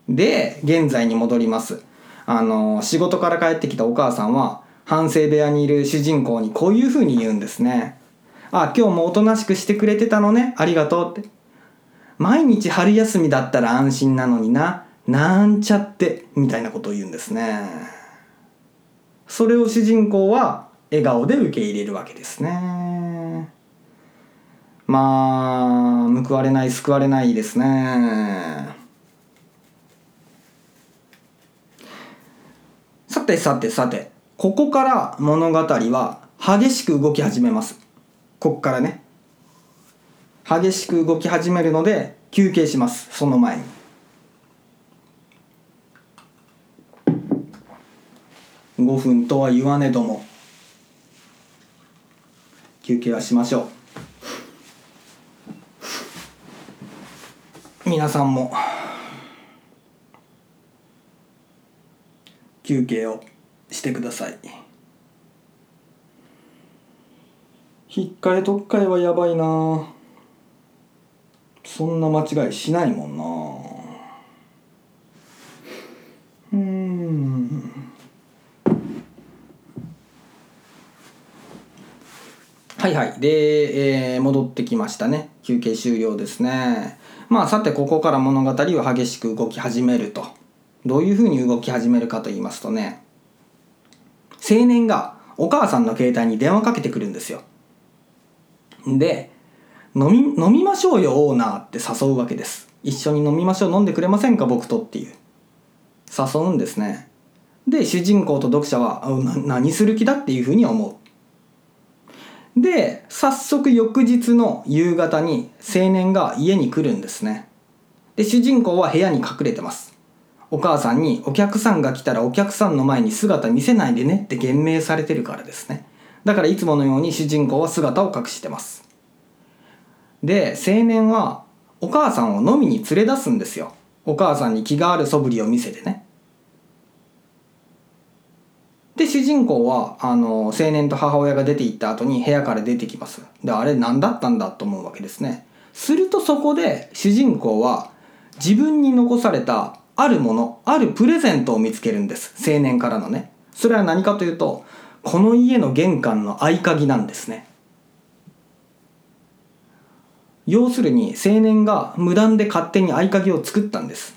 で、現在に戻ります。あの、仕事から帰ってきたお母さんは、反省部屋にいる主人公にこういう風に言うんですね。あ、今日もおとなしくしてくれてたのね。ありがとうって。毎日春休みだったら安心なのにな。なんちゃって。みたいなことを言うんですね。それを主人公は笑顔で受け入れるわけですね。まあ、報われない、救われないですね。てさてさて、ここから物語は激しく動き始めます。こっからね。激しく動き始めるので休憩します。その前に。5分とは言わねども休憩はしましょう皆さんも休憩をしてください。引っかえとっかえはやばいな。そんな間違いしないもんな。うん。はいはい。で、えー、戻ってきましたね。休憩終了ですね。まあさてここから物語は激しく動き始めると。どういうふうに動き始めるかと言いますとね青年がお母さんの携帯に電話かけてくるんですよ。で飲み飲みましょうよオーナーって誘うわけです。一緒に飲みましょう飲んでくれませんか僕とっていう。誘うんですね。で主人公と読者は何する気だっていうふうに思う。で早速翌日の夕方に青年が家に来るんですね。で主人公は部屋に隠れてます。お母さんにお客さんが来たらお客さんの前に姿見せないでねって言命されてるからですね。だからいつものように主人公は姿を隠してます。で青年はお母さんを飲みに連れ出すんですよ。お母さんに気がある素振りを見せてね。で主人公はあの青年と母親が出て行った後に部屋から出てきます。であれ何だったんだと思うわけですね。するとそこで主人公は自分に残されたあるものあるプレゼントを見つけるんです。青年からのね。それは何かというとこの家の玄関の合鍵なんですね。要するに青年が無断で勝手に合鍵を作ったんです。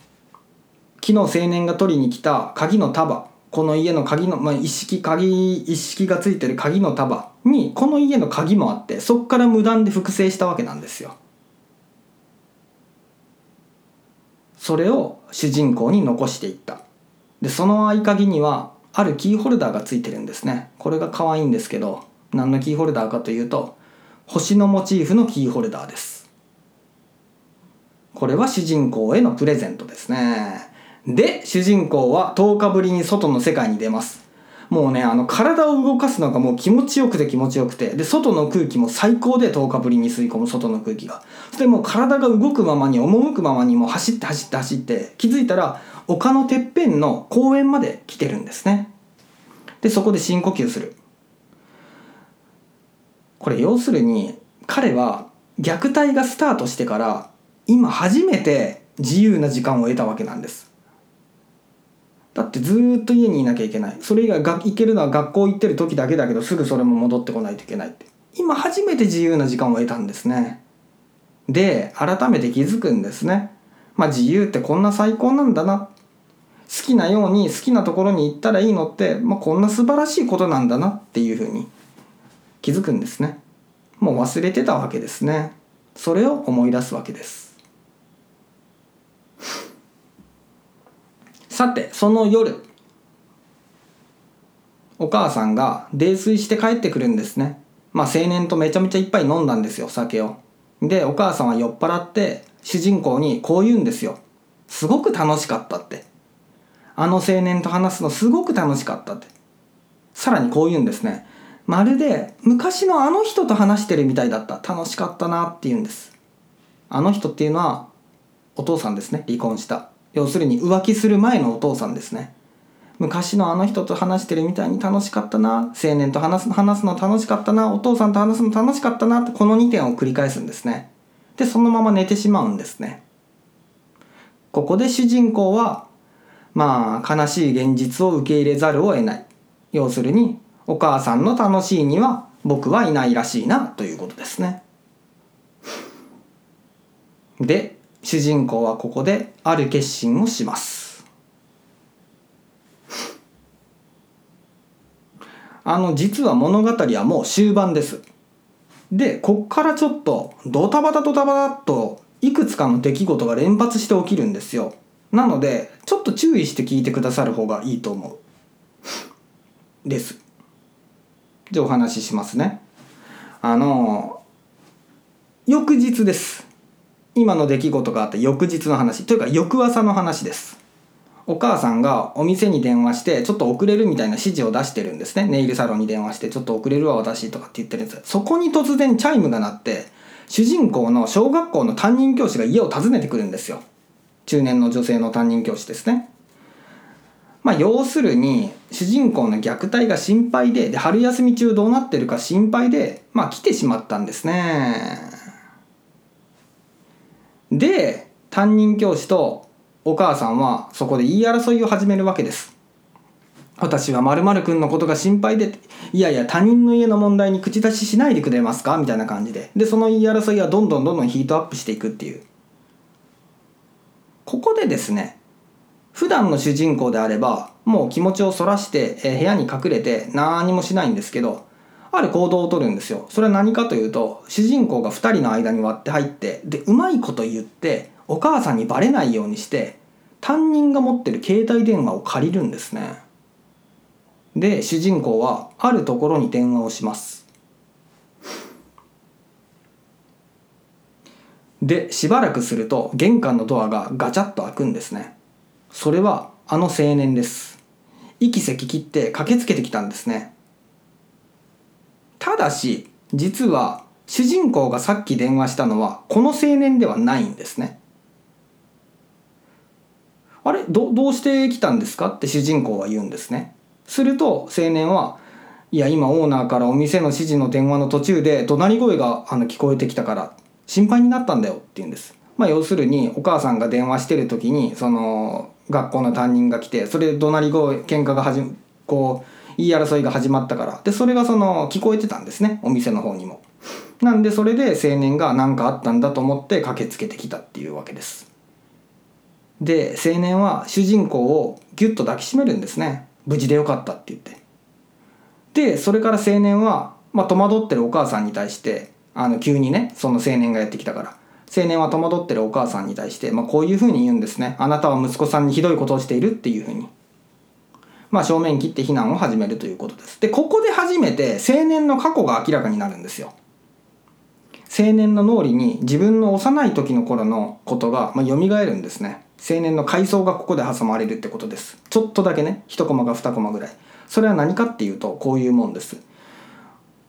昨日青年が取りに来た鍵の束この家の鍵の、まあ、一式鍵一式がついてる鍵の束にこの家の鍵もあってそこから無断で複製したわけなんですよ。それを主人公に残していった。でその合鍵にはあるキーホルダーがついてるんですね。これが可愛いんですけど何のキーホルダーかというと星のモチーフのキーホルダーです。これは主人公へのプレゼントですね。で主人公は10日ぶりに外の世界に出ます。もうねあの体を動かすのがもう気持ちよくて気持ちよくてで外の空気も最高で10日ぶりに吸い込む外の空気が。そしても体が動くままに赴くままにも走って走って走って気づいたら丘のてっぺんの公園まで来てるんですね。でそこで深呼吸する。これ要するに彼は虐待がスタートしてから今初めて自由な時間を得たわけなんです。だってずっと家にいなきゃいけない。それ以外が行けるのは学校行ってる時だけだけどすぐそれも戻ってこないといけないって。今初めて自由な時間を得たんですね。で改めて気づくんですね。まあ自由ってこんな最高なんだな。好きなように好きなところに行ったらいいのって、まあ、こんな素晴らしいことなんだなっていうふうに気づくんですね。もう忘れてたわけですね。それを思い出すわけです。さてその夜お母さんが泥酔して帰ってくるんですね。まあ青年とめちゃめちゃいっぱい飲んだんですよ酒を。でお母さんは酔っ払って主人公にこう言うんですよ。すごく楽しかったって。あの青年と話すのすごく楽しかったって。さらにこう言うんですね。まるで昔のあの人と話してるみたいだった。楽しかったなって言うんです。あの人っていうのはお父さんですね。離婚した。要するに浮気する前のお父さんですね。昔のあの人と話してるみたいに楽しかったな青年と話す話すの楽しかったなお父さんと話すの楽しかったなってこの2点を繰り返すんですね。でそのまま寝てしまうんですね。ここで主人公はまあ悲しい現実を受け入れざるを得ない。要するにお母さんの楽しいには僕はいないらしいなということですね。で主人公はここである決心をします。あの実は物語はもう終盤です。でこっからちょっとドタバタドタバタっといくつかの出来事が連発して起きるんですよ。なのでちょっと注意して聞いてくださる方がいいと思う。です。じゃあお話ししますね。あの翌日です。今の出来事があった翌日の話。というか翌朝の話です。お母さんがお店に電話してちょっと遅れるみたいな指示を出してるんですね。ネイルサロンに電話してちょっと遅れるわ私とかって言ってるんですそこに突然チャイムが鳴って主人公の小学校の担任教師が家を訪ねてくるんですよ。中年の女性の担任教師ですね。まあ要するに主人公の虐待が心配でで春休み中どうなってるか心配でまあ来てしまったんですね。で担任教師とお母さんはそこで言い争いを始めるわけです私は〇〇くんのことが心配でいやいや他人の家の問題に口出ししないでくれますか？みたいな感じで。でその言い争いはどんどんどんどんヒートアップしていくっていう。ここでですね普段の主人公であればもう気持ちをそらして、え部屋に隠れて何もしないんですけどある行動をとるんですよ。それは何かというと主人公が2人の間に割って入ってでうまいこと言ってお母さんにバレないようにして担任が持ってる携帯電話を借りるんですね。で主人公はあるところに電話をします。でしばらくすると玄関のドアがガチャッと開くんですね。それはあの青年です。息せき切って駆けつけてきたんですね。ただし実は主人公がさっき電話したのはこの青年ではないんですね。あれ？どどうして来たんですか？って主人公は言うんですねすると青年はいや今オーナーからお店の指示の電話の途中で怒鳴り声があの聞こえてきたから心配になったんだよって言うんです。まあ要するにお母さんが電話してる時にその学校の担任が来てそれで怒鳴り声喧嘩が始こう言い争いが始まったからでそれがその聞こえてたんですねお店の方にも。なんでそれで青年が何かあったんだと思って駆けつけてきたっていうわけです。で青年は主人公をギュッと抱きしめるんですね。無事でよかったって言って。でそれから青年は、まあ、戸惑ってるお母さんに対してあの急にねその青年がやってきたから。青年は戸惑ってるお母さんに対して、まあ、こういうふうに言うんですね。あなたは息子さんにひどいことをしているっていうふうに。まあ正面切って非難を始めるということです。でここで初めて青年の過去が明らかになるんですよ。青年の脳裏に自分の幼い時の頃のことが、まあ、蘇るんですね。青年の階層がここで挟まれるってことです。ちょっとだけね1コマか2コマぐらい。それは何かっていうとこういうもんです。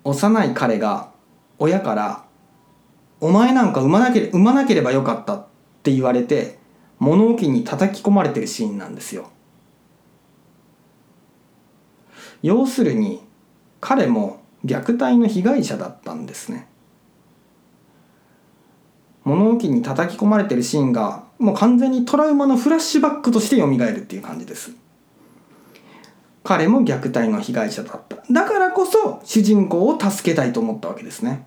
幼い彼が親から「お前なんか産まなけれ産まなければよかった」って言われて物置に叩き込まれてるシーンなんですよ。要するに彼も虐待の被害者だったんですね。物置に叩き込まれてるシーンがもう完全にトラウマのフラッシュバックとして蘇るっていう感じです。彼も虐待の被害者だった。だからこそ主人公を助けたいと思ったわけですね。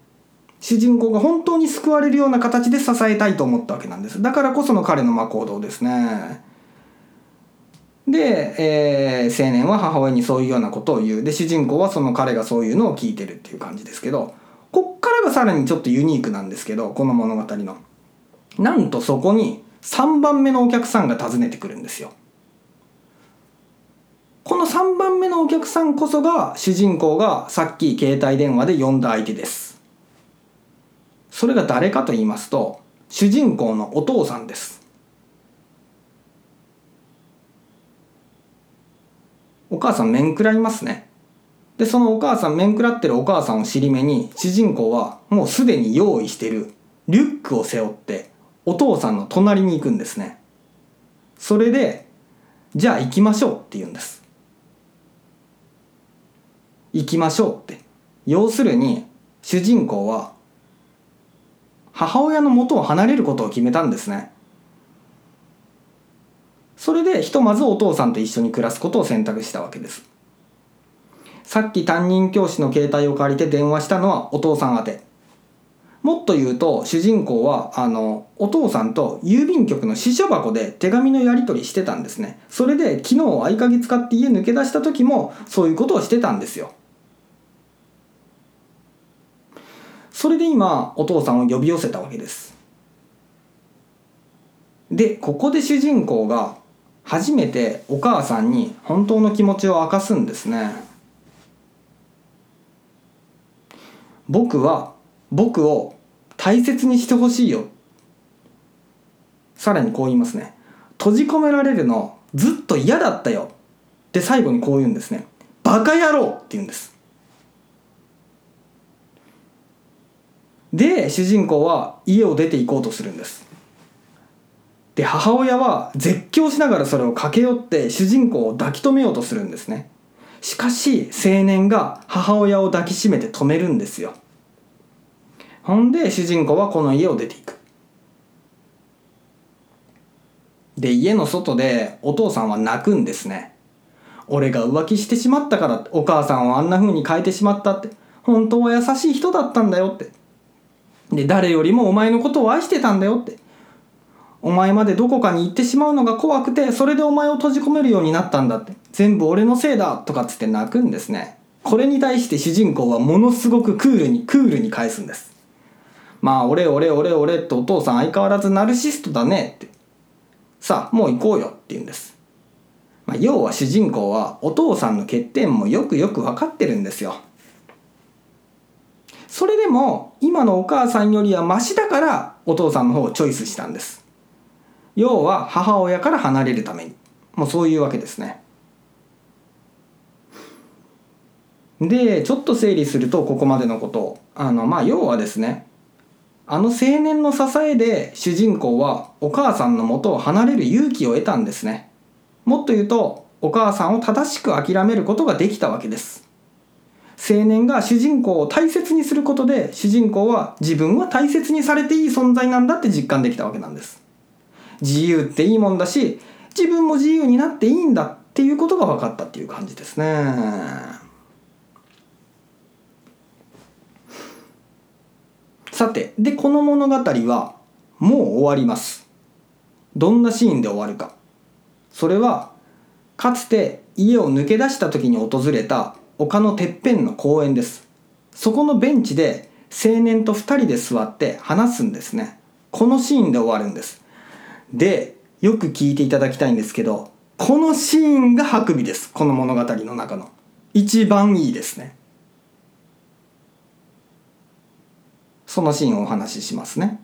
主人公が本当に救われるような形で支えたいと思ったわけなんです。だからこその彼のま行動ですね。で、えー、青年は母親にそういうようなことを言う。で主人公はその彼がそういうのを聞いてるっていう感じですけどこっからがさらにちょっとユニークなんですけどこの物語の。なんとそこに3番目のお客さんが訪ねてくるんですよ。この3番目のお客さんこそが主人公がさっき携帯電話で呼んだ相手です。それが誰かと言いますと主人公のお父さんです。お母さん面食らいますね。で、そのお母さん、面食らってるお母さんを尻目に、主人公はもうすでに用意してるリュックを背負ってお父さんの隣に行くんですね。それでじゃあ行きましょうって言うんです。行きましょうって。要するに主人公は母親の元を離れることを決めたんですね。それでひとまずお父さんと一緒に暮らすことを選択したわけです。さっき担任教師の携帯を借りて電話したのはお父さん宛て。もっと言うと主人公はあのお父さんと郵便局の支所箱で手紙のやり取りしてたんですね。それで昨日合鍵使って家抜け出した時もそういうことをしてたんですよ。それで今お父さんを呼び寄せたわけです。でここで主人公が初めてお母さんに本当の気持ちを明かすんですね。僕は僕を大切にしてほしいよ。さらにこう言いますね。閉じ込められるのずっと嫌だったよ。で最後にこう言うんですね。バカ野郎って言うんです。で主人公は家を出て行こうとするんです。で母親は絶叫しながらそれを駆け寄って主人公を抱き留めようとするんですね。しかし青年が母親を抱きしめて止めるんですよ。ほんで主人公はこの家を出ていく。で家の外でお父さんは泣くんですね。俺が浮気してしまったからお母さんをあんな風に変えてしまったって。本当は優しい人だったんだよって。で誰よりもお前のことを愛してたんだよって。お前までどこかに行ってしまうのが怖くてそれでお前を閉じ込めるようになったんだって。全部俺のせいだとかつって泣くんですね。これに対して主人公はものすごくクールにクールに返すんです。まあ俺俺俺俺ってお父さん相変わらずナルシストだねって。さあもう行こうよって言うんです、まあ、要は主人公はお父さんの欠点もよくよく分かってるんですよ。それでも今のお母さんよりはマシだからお父さんの方をチョイスしたんです。要は母親から離れるために。もうそういうわけですね。でちょっと整理するとここまでのこと。あのまあ要はですねあの青年の支えで主人公はお母さんの元を離れる勇気を得たんですね。もっと言うとお母さんを正しく諦めることができたわけです。青年が主人公を大切にすることで主人公は自分は大切にされていい存在なんだって実感できたわけなんです。自由っていいもんだし自分も自由になっていいんだっていうことが分かったっていう感じですね。さてでこの物語はもう終わります。どんなシーンで終わるか。それはかつて家を抜け出した時に訪れた丘のてっぺんの公園です。そこのベンチで青年と2人で座って話すんですね。このシーンで終わるんです。で、よく聞いていただきたいんですけど、このシーンがハクビです。この物語の中の。一番いいですね。そのシーンをお話ししますね。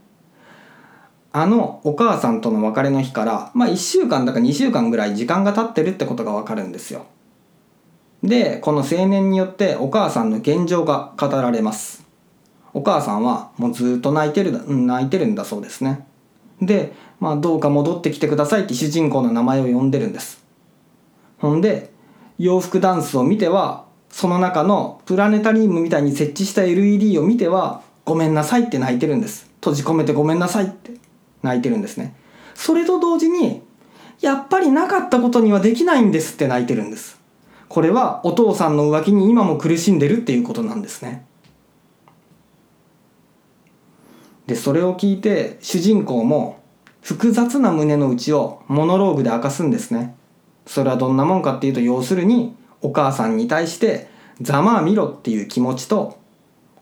あのお母さんとの別れの日からまあ1週間だか2週間ぐらい時間が経ってるってことがわかるんですよ。でこの青年によってお母さんの現状が語られます。お母さんはもうずっと泣いてる泣いてるんだそうですね。でまあ、どうか戻ってきてくださいって主人公の名前を呼んでるんです。ほんで、洋服ダンスを見ては、その中のプラネタリウムみたいに設置した LED を見ては、ごめんなさいって泣いてるんです。閉じ込めてごめんなさいって泣いてるんですね。それと同時に、やっぱりなかったことにはできないんですって泣いてるんです。これはお父さんの浮気に今も苦しんでるっていうことなんですね。で、それを聞いて主人公も複雑な胸の内をモノローグで明かすんですね。それはどんなもんかっていうと要するにお母さんに対してざまあ見ろっていう気持ちと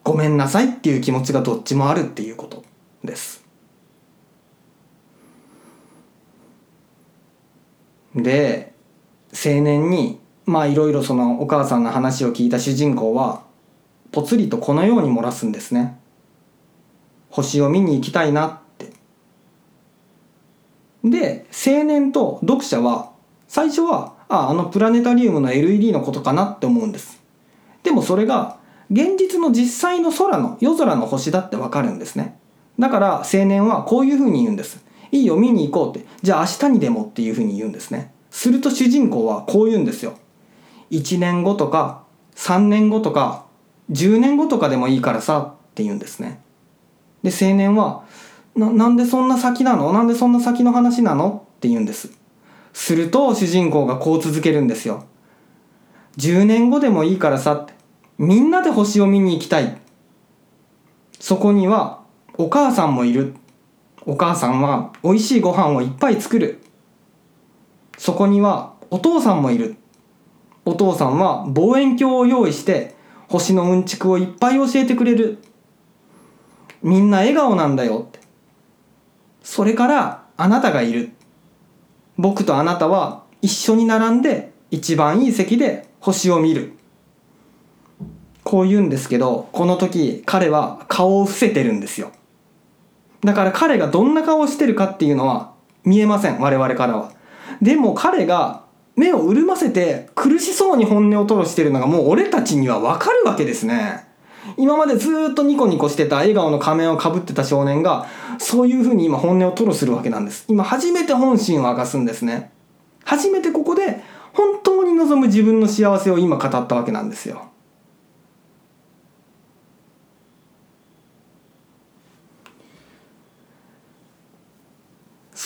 ごめんなさいっていう気持ちがどっちもあるっていうことです。で青年にまあいろいろそのお母さんの話を聞いた主人公はぽつりとこのように漏らすんですね。星を見に行きたいなってで青年と読者は最初はああのプラネタリウムの LED のことかなって思うんですでもそれが現実の実際の空の夜空の星だってわかるんですね。だから青年はこういうふうに言うんです。いいよ見に行こうって。じゃあ明日にでもっていうふうに言うんですね。すると主人公はこう言うんですよ。1年後とか3年後とか10年後とかでもいいからさって言うんですね。で青年はななんでそんな先なの？なんでそんな先の話なの？って言うんです。すると主人公がこう続けるんですよ。10年後でもいいからさって。みんなで星を見に行きたい。そこにはお母さんもいる。お母さんは美味しいご飯をいっぱい作る。そこにはお父さんもいる。お父さんは望遠鏡を用意して星のうんちくをいっぱい教えてくれる。みんな笑顔なんだよ。ってそれからあなたがいる。僕とあなたは一緒に並んで一番いい席で星を見る。こう言うんですけど、この時彼は顔を伏せてるんですよ。だから彼がどんな顔をしてるかっていうのは見えません、我々からは。でも彼が目を潤ませて苦しそうに本音を吐露してるのがもう俺たちにはわかるわけですね。今までずっとニコニコしてた笑顔の仮面をかぶってた少年がそういうふうに今本音を吐露するわけなんです今初めて本心を明かすんですね初めてここで本当に望む自分の幸せを今語ったわけなんですよ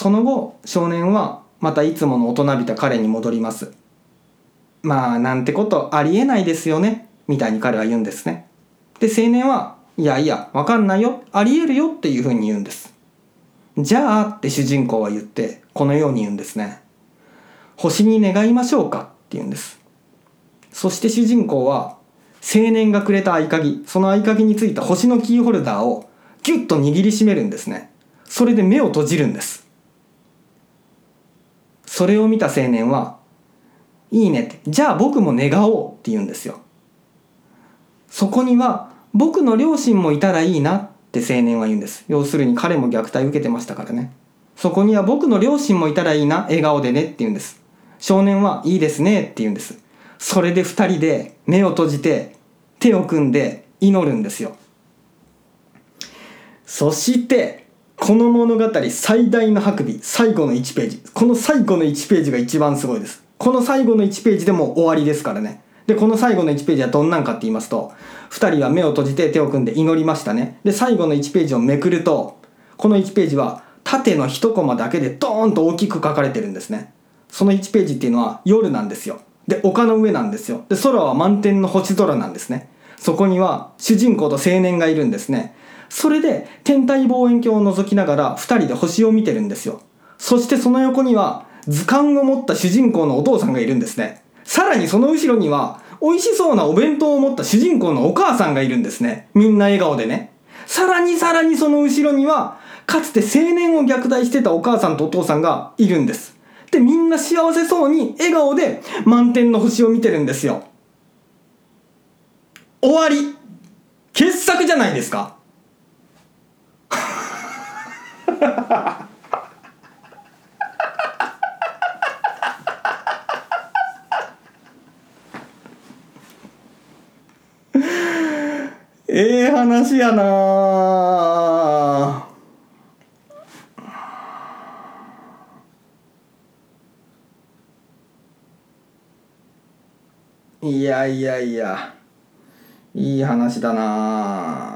その後少年はまたいつもの大人びた彼に戻ります。まあなんてことありえないですよねみたいに彼は言うんですね。で青年はいやいやわかんないよありえるよっていうふうに言うんです。じゃあって主人公は言ってこのように言うんですね。星に願いましょうかって言うんです。そして主人公は青年がくれた合鍵その合鍵についた星のキーホルダーをギュッと握りしめるんですね。それで目を閉じるんです。それを見た青年は「いいね」って「じゃあ僕も願おう」って言うんですよ。そこには僕の両親もいたらいいなって青年は言うんです。要するに彼も虐待受けてましたからね。そこには僕の両親もいたらいいな笑顔でねって言うんです。少年はいいですねって言うんです。それで二人で目を閉じて手を組んで祈るんですよ。そしてこの物語最大のハクビ最後の1ページ。この最後の1ページが一番すごいです。この最後の1ページでも終わりですからね。でこの最後の1ページはどんなんかって言いますと2人は目を閉じて手を組んで祈りましたね。で最後の1ページをめくるとこの1ページは縦の1コマだけでドーンと大きく書かれてるんですね。その1ページっていうのは夜なんですよ。で丘の上なんですよ。で空は満天の星空なんですね。そこには主人公と青年がいるんですね。それで天体望遠鏡を覗きながら2人で星を見てるんですよ。そしてその横には図鑑を持った主人公のお父さんがいるんですね。さらにその後ろには美味しそうなお弁当を持った主人公のお母さんがいるんですね。みんな笑顔でね。さらにさらにその後ろにはかつて青年を虐待してたお母さんとお父さんがいるんです。でみんな幸せそうに笑顔で満天の星を見てるんですよ。終わり。傑作じゃないですか。ええ話やないやいやいやいい話だな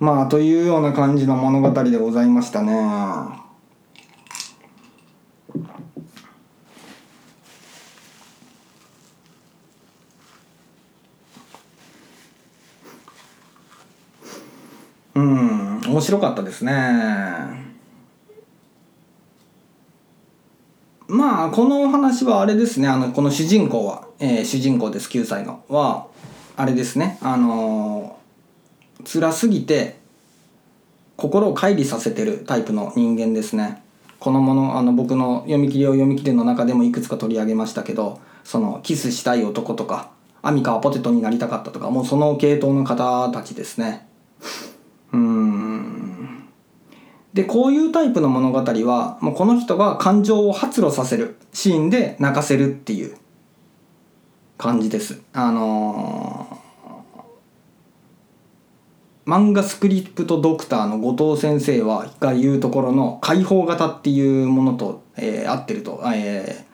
まあというような感じの物語でございましたね。うん面白かったですね。まあこのお話はあれですね。あのこの主人公は、えー、主人公です9歳の。はあれですね。あのー、辛すぎて心を乖離させてるタイプの人間ですね。このものあの僕の読み切りを読み切りの中でもいくつか取り上げましたけどそのキスしたい男とかアミカはポテトになりたかったとかもうその系統の方たちですね。うん。でこういうタイプの物語はもうこの人が感情を発露させるシーンで泣かせるっていう感じです。あのー、漫画スクリプトドクターの後藤先生はが言うところの解放型っていうものと、えー、合ってると、え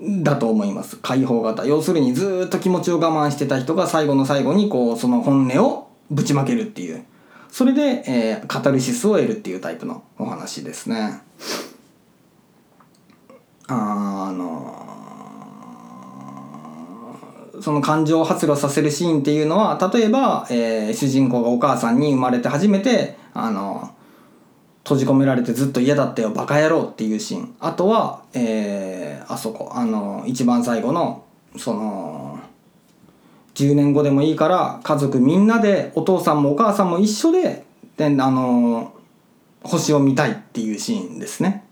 ー、だと思います。解放型。要するにずっと気持ちを我慢してた人が最後の最後にこうその本音をぶちまけるっていう。それで、えー、カタルシスを得るっていうタイプのお話ですね。あのその感情を発露させるシーンっていうのは例えば、えー、主人公がお母さんに生まれて初めてあの閉じ込められてずっと嫌だったよバカ野郎っていうシーン。あとは、えー、あそこあの一番最後のその10年後でもいいから家族みんなでお父さんもお母さんも一緒でであの星を見たいっていうシーンですね。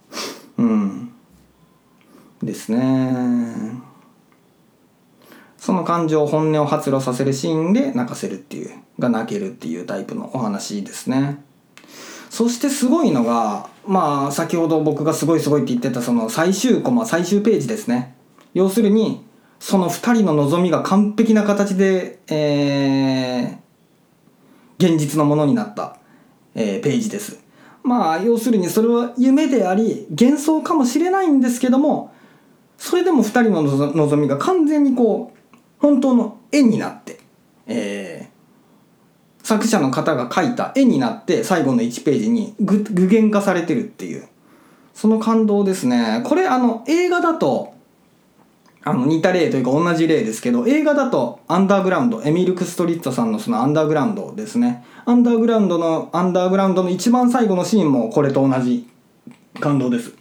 うん。ですね。その感情本音を発露させるシーンで泣かせるっていうが泣けるっていうタイプのお話ですね。そしてすごいのがまあ先ほど僕がすごいすごいって言ってたその最終コマ最終ページですね。要するにその2人の望みが完璧な形で、えー、現実のものになった、えー、ページです。まあ要するにそれは夢であり幻想かもしれないんですけどもそれでも2人の望みが完全にこう本当の絵になって、えー、作者の方が描いた絵になって最後の1ページに具現化されてるっていうその感動ですね。これあの映画だとあの似た例というか同じ例ですけど映画だとアンダーグラウンドエミルク・ストリットさんのそのアンダーグラウンドですね。アンダーグラウンドのアンダーグラウンドの一番最後のシーンもこれと同じ感動です。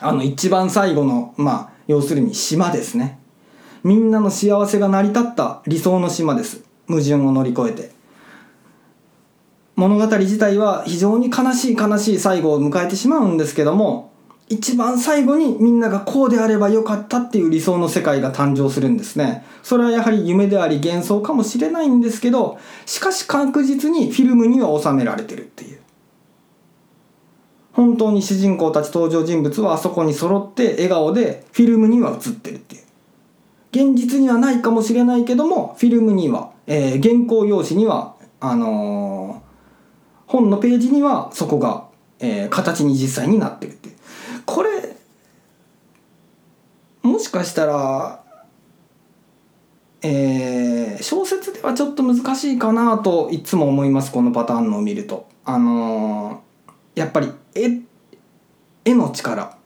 あの一番最後のまあ要するに島ですね。みんなの幸せが成り立った理想の島です矛盾を乗り越えて物語自体は非常に悲しい悲しい最後を迎えてしまうんですけども一番最後にみんながこうであればよかったっていう理想の世界が誕生するんですね。それはやはり夢であり幻想かもしれないんですけど、しかし確実にフィルムには収められてるっていう。本当に主人公たち登場人物はあそこに揃って笑顔でフィルムには映ってるっていう。現実にはないかもしれないけども、フィルムには、えー、原稿用紙には、あのー、本のページにはそこが、えー、形に実際になってるって。これもしかしたらえー、小説ではちょっと難しいかなといつも思いますこのパターンのを見ると。あのー、やっぱり絵絵の力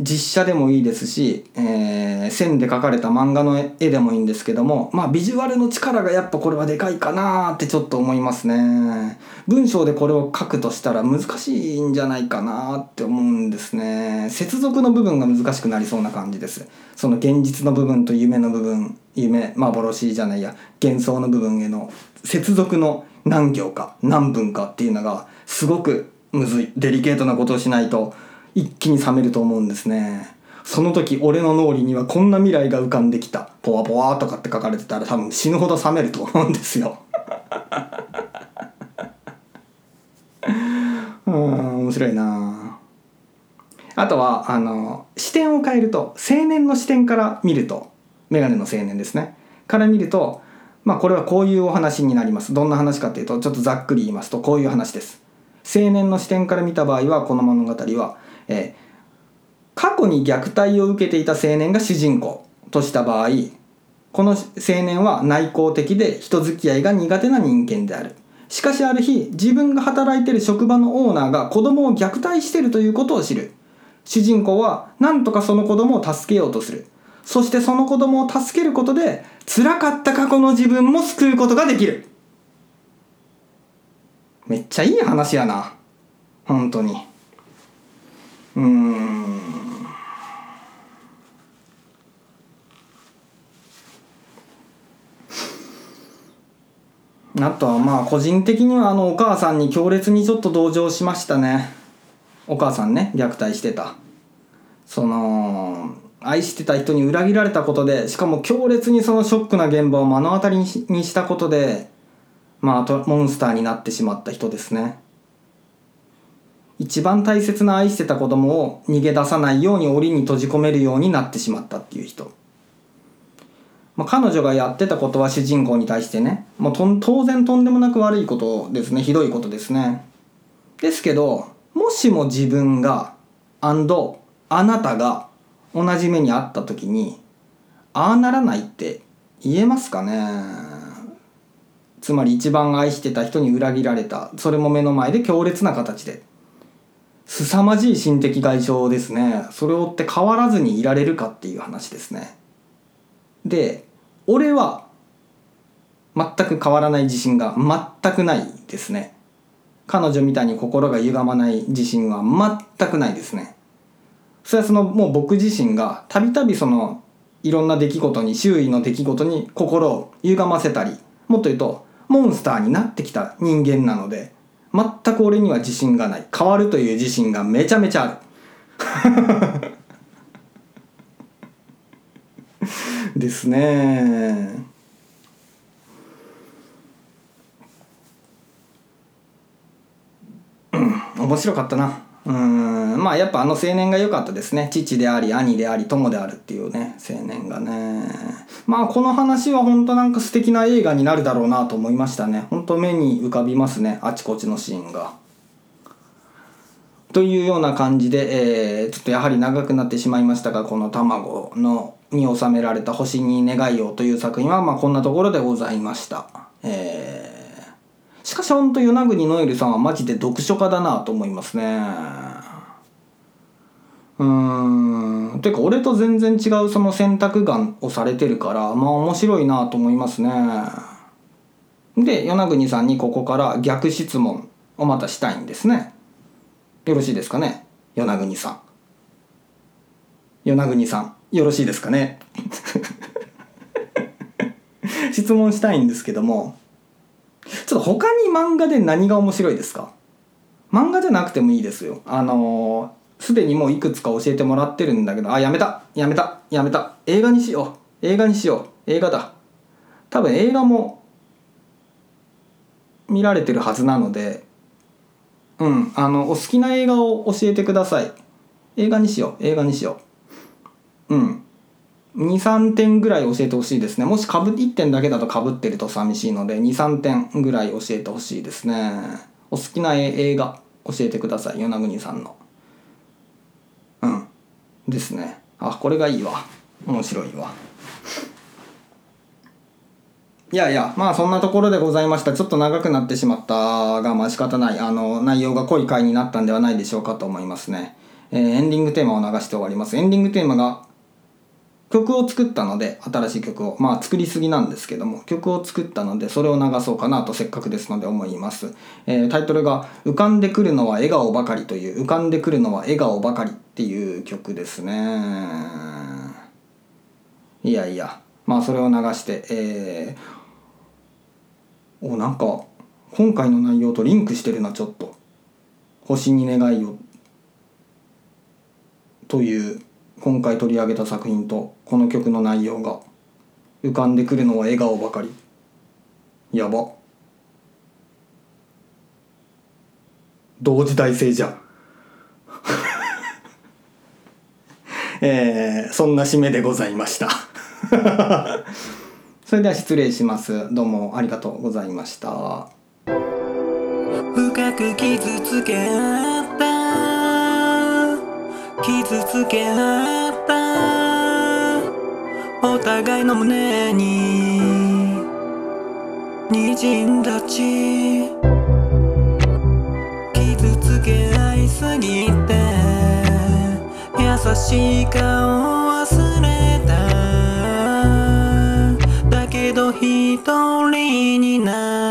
実写でもいいですし、えー、線で描かれた漫画の絵でもいいんですけどもまあビジュアルの力がやっぱこれはでかいかなってちょっと思いますね。文章でこれを書くとしたら難しいんじゃないかなって思うんですね。接続の部分が難しくなりそうな感じです。その現実の部分と夢の部分夢幻じゃないや幻想の部分への接続の何行か何分かっていうのがすごくむずいデリケートなことをしないと一気に冷めると思うんですね。その時俺の脳裏にはこんな未来が浮かんできた。ポワポワとかって書かれてたら多分死ぬほど冷めると思うんですよ。うん面白いな。あとはあの視点を変えると青年の視点から見るとメガネの青年ですね。から見るとまあこれはこういうお話になります。どんな話かっていうとちょっとざっくり言いますとこういう話です。青年の視点から見た場合はこの物語はえ、過去に虐待を受けていた青年が主人公とした場合この青年は内向的で人付き合いが苦手な人間である。しかしある日自分が働いている職場のオーナーが子供を虐待しているということを知る。主人公は何とかその子供を助けようとする。そしてその子供を助けることで辛かった過去の自分も救うことができる。めっちゃいい話やな。本当に。うん。あとはまあ個人的にはあのお母さんに強烈にちょっと同情しましたね。お母さんね虐待してた。その愛してた人に裏切られたことでしかも強烈にそのショックな現場を目の当たりにしたことでまあモンスターになってしまった人ですね。一番大切な愛してた子供を逃げ出さないように檻に閉じ込めるようになってしまったっていう人。まあ、彼女がやってたことは主人公に対してね、もう当然とんでもなく悪いことですね。ひどいことですね。ですけど、もしも自分が、あなたが同じ目にあった時に、ああならないって言えますかねつまり一番愛してた人に裏切られた。それも目の前で強烈な形で。凄まじい心的外傷ですね。それを追って変わらずにいられるかっていう話ですね。で、俺は全く変わらない自信が全くないですね。彼女みたいに心が歪まない自信は全くないですね。それはそのもう僕自身がたびたびそのいろんな出来事に周囲の出来事に心を歪ませたりもっと言うとモンスターになってきた人間なので全く俺には自信がない。変わるという自信がめちゃめちゃある。<laughs> ですね。面白かったな。うん。まあやっぱあの青年が良かったですね。父であり兄であり友であるっていうね青年がね。まあこの話は本当なんか素敵な映画になるだろうなと思いましたね。本当目に浮かびますね。あちこちのシーンが。というような感じで、えー、ちょっとやはり長くなってしまいましたがこの卵のに収められた星に願いをという作品はまあこんなところでございました。えーしかしほんと与那国ノエルさんはマジで読書家だなと思いますね。うーん。てか俺と全然違うその選択眼をされてるからまあ面白いなと思いますね。で与那国さんにここから逆質問をまたしたいんですね。よろしいですかね？与那国さん。与那国さんよろしいですかね？<laughs> 質問したいんですけどもちょっと他に漫画で何が面白いですか？漫画じゃなくてもいいですよ。あのす、でにもういくつか教えてもらってるんだけど、あ、やめたやめたやめた映画にしよう映画にしよう映画だ。多分映画も見られてるはずなので、うん、あの、お好きな映画を教えてください。映画にしよう映画にしよう。うん。23点ぐらい教えてほしいですね。もしかぶ1点だけだとかぶってると寂しいので23点ぐらい教えてほしいですね。お好きな映画教えてください。与那国さんの。うん。ですね。あこれがいいわ。面白いわ。いやいやまあそんなところでございました。ちょっと長くなってしまったがまあ仕方ない。あの内容が濃い回になったんではないでしょうかと思いますね。えー、エンディングテーマを流して終わります。エンディングテーマが曲を作ったので新しい曲を。まあ作りすぎなんですけども曲を作ったのでそれを流そうかなとせっかくですので思います、えー、タイトルが「浮かんでくるのは笑顔ばかり」という「浮かんでくるのは笑顔ばかり」っていう曲ですね。いやいやまあそれを流してえー、おなんか今回の内容とリンクしてるなちょっと「星に願いを」という今回取り上げた作品とこの曲の内容が浮かんでくるのは笑顔ばかり。やば。同時代性じゃえー、そんな締めでございました。<laughs> それでは失礼します。どうもありがとうございました。深く傷つけた。傷つけ合った。お互いの胸に。滲んだ血傷つけ合いすぎて。優しい顔を忘れた。だけど一人になる。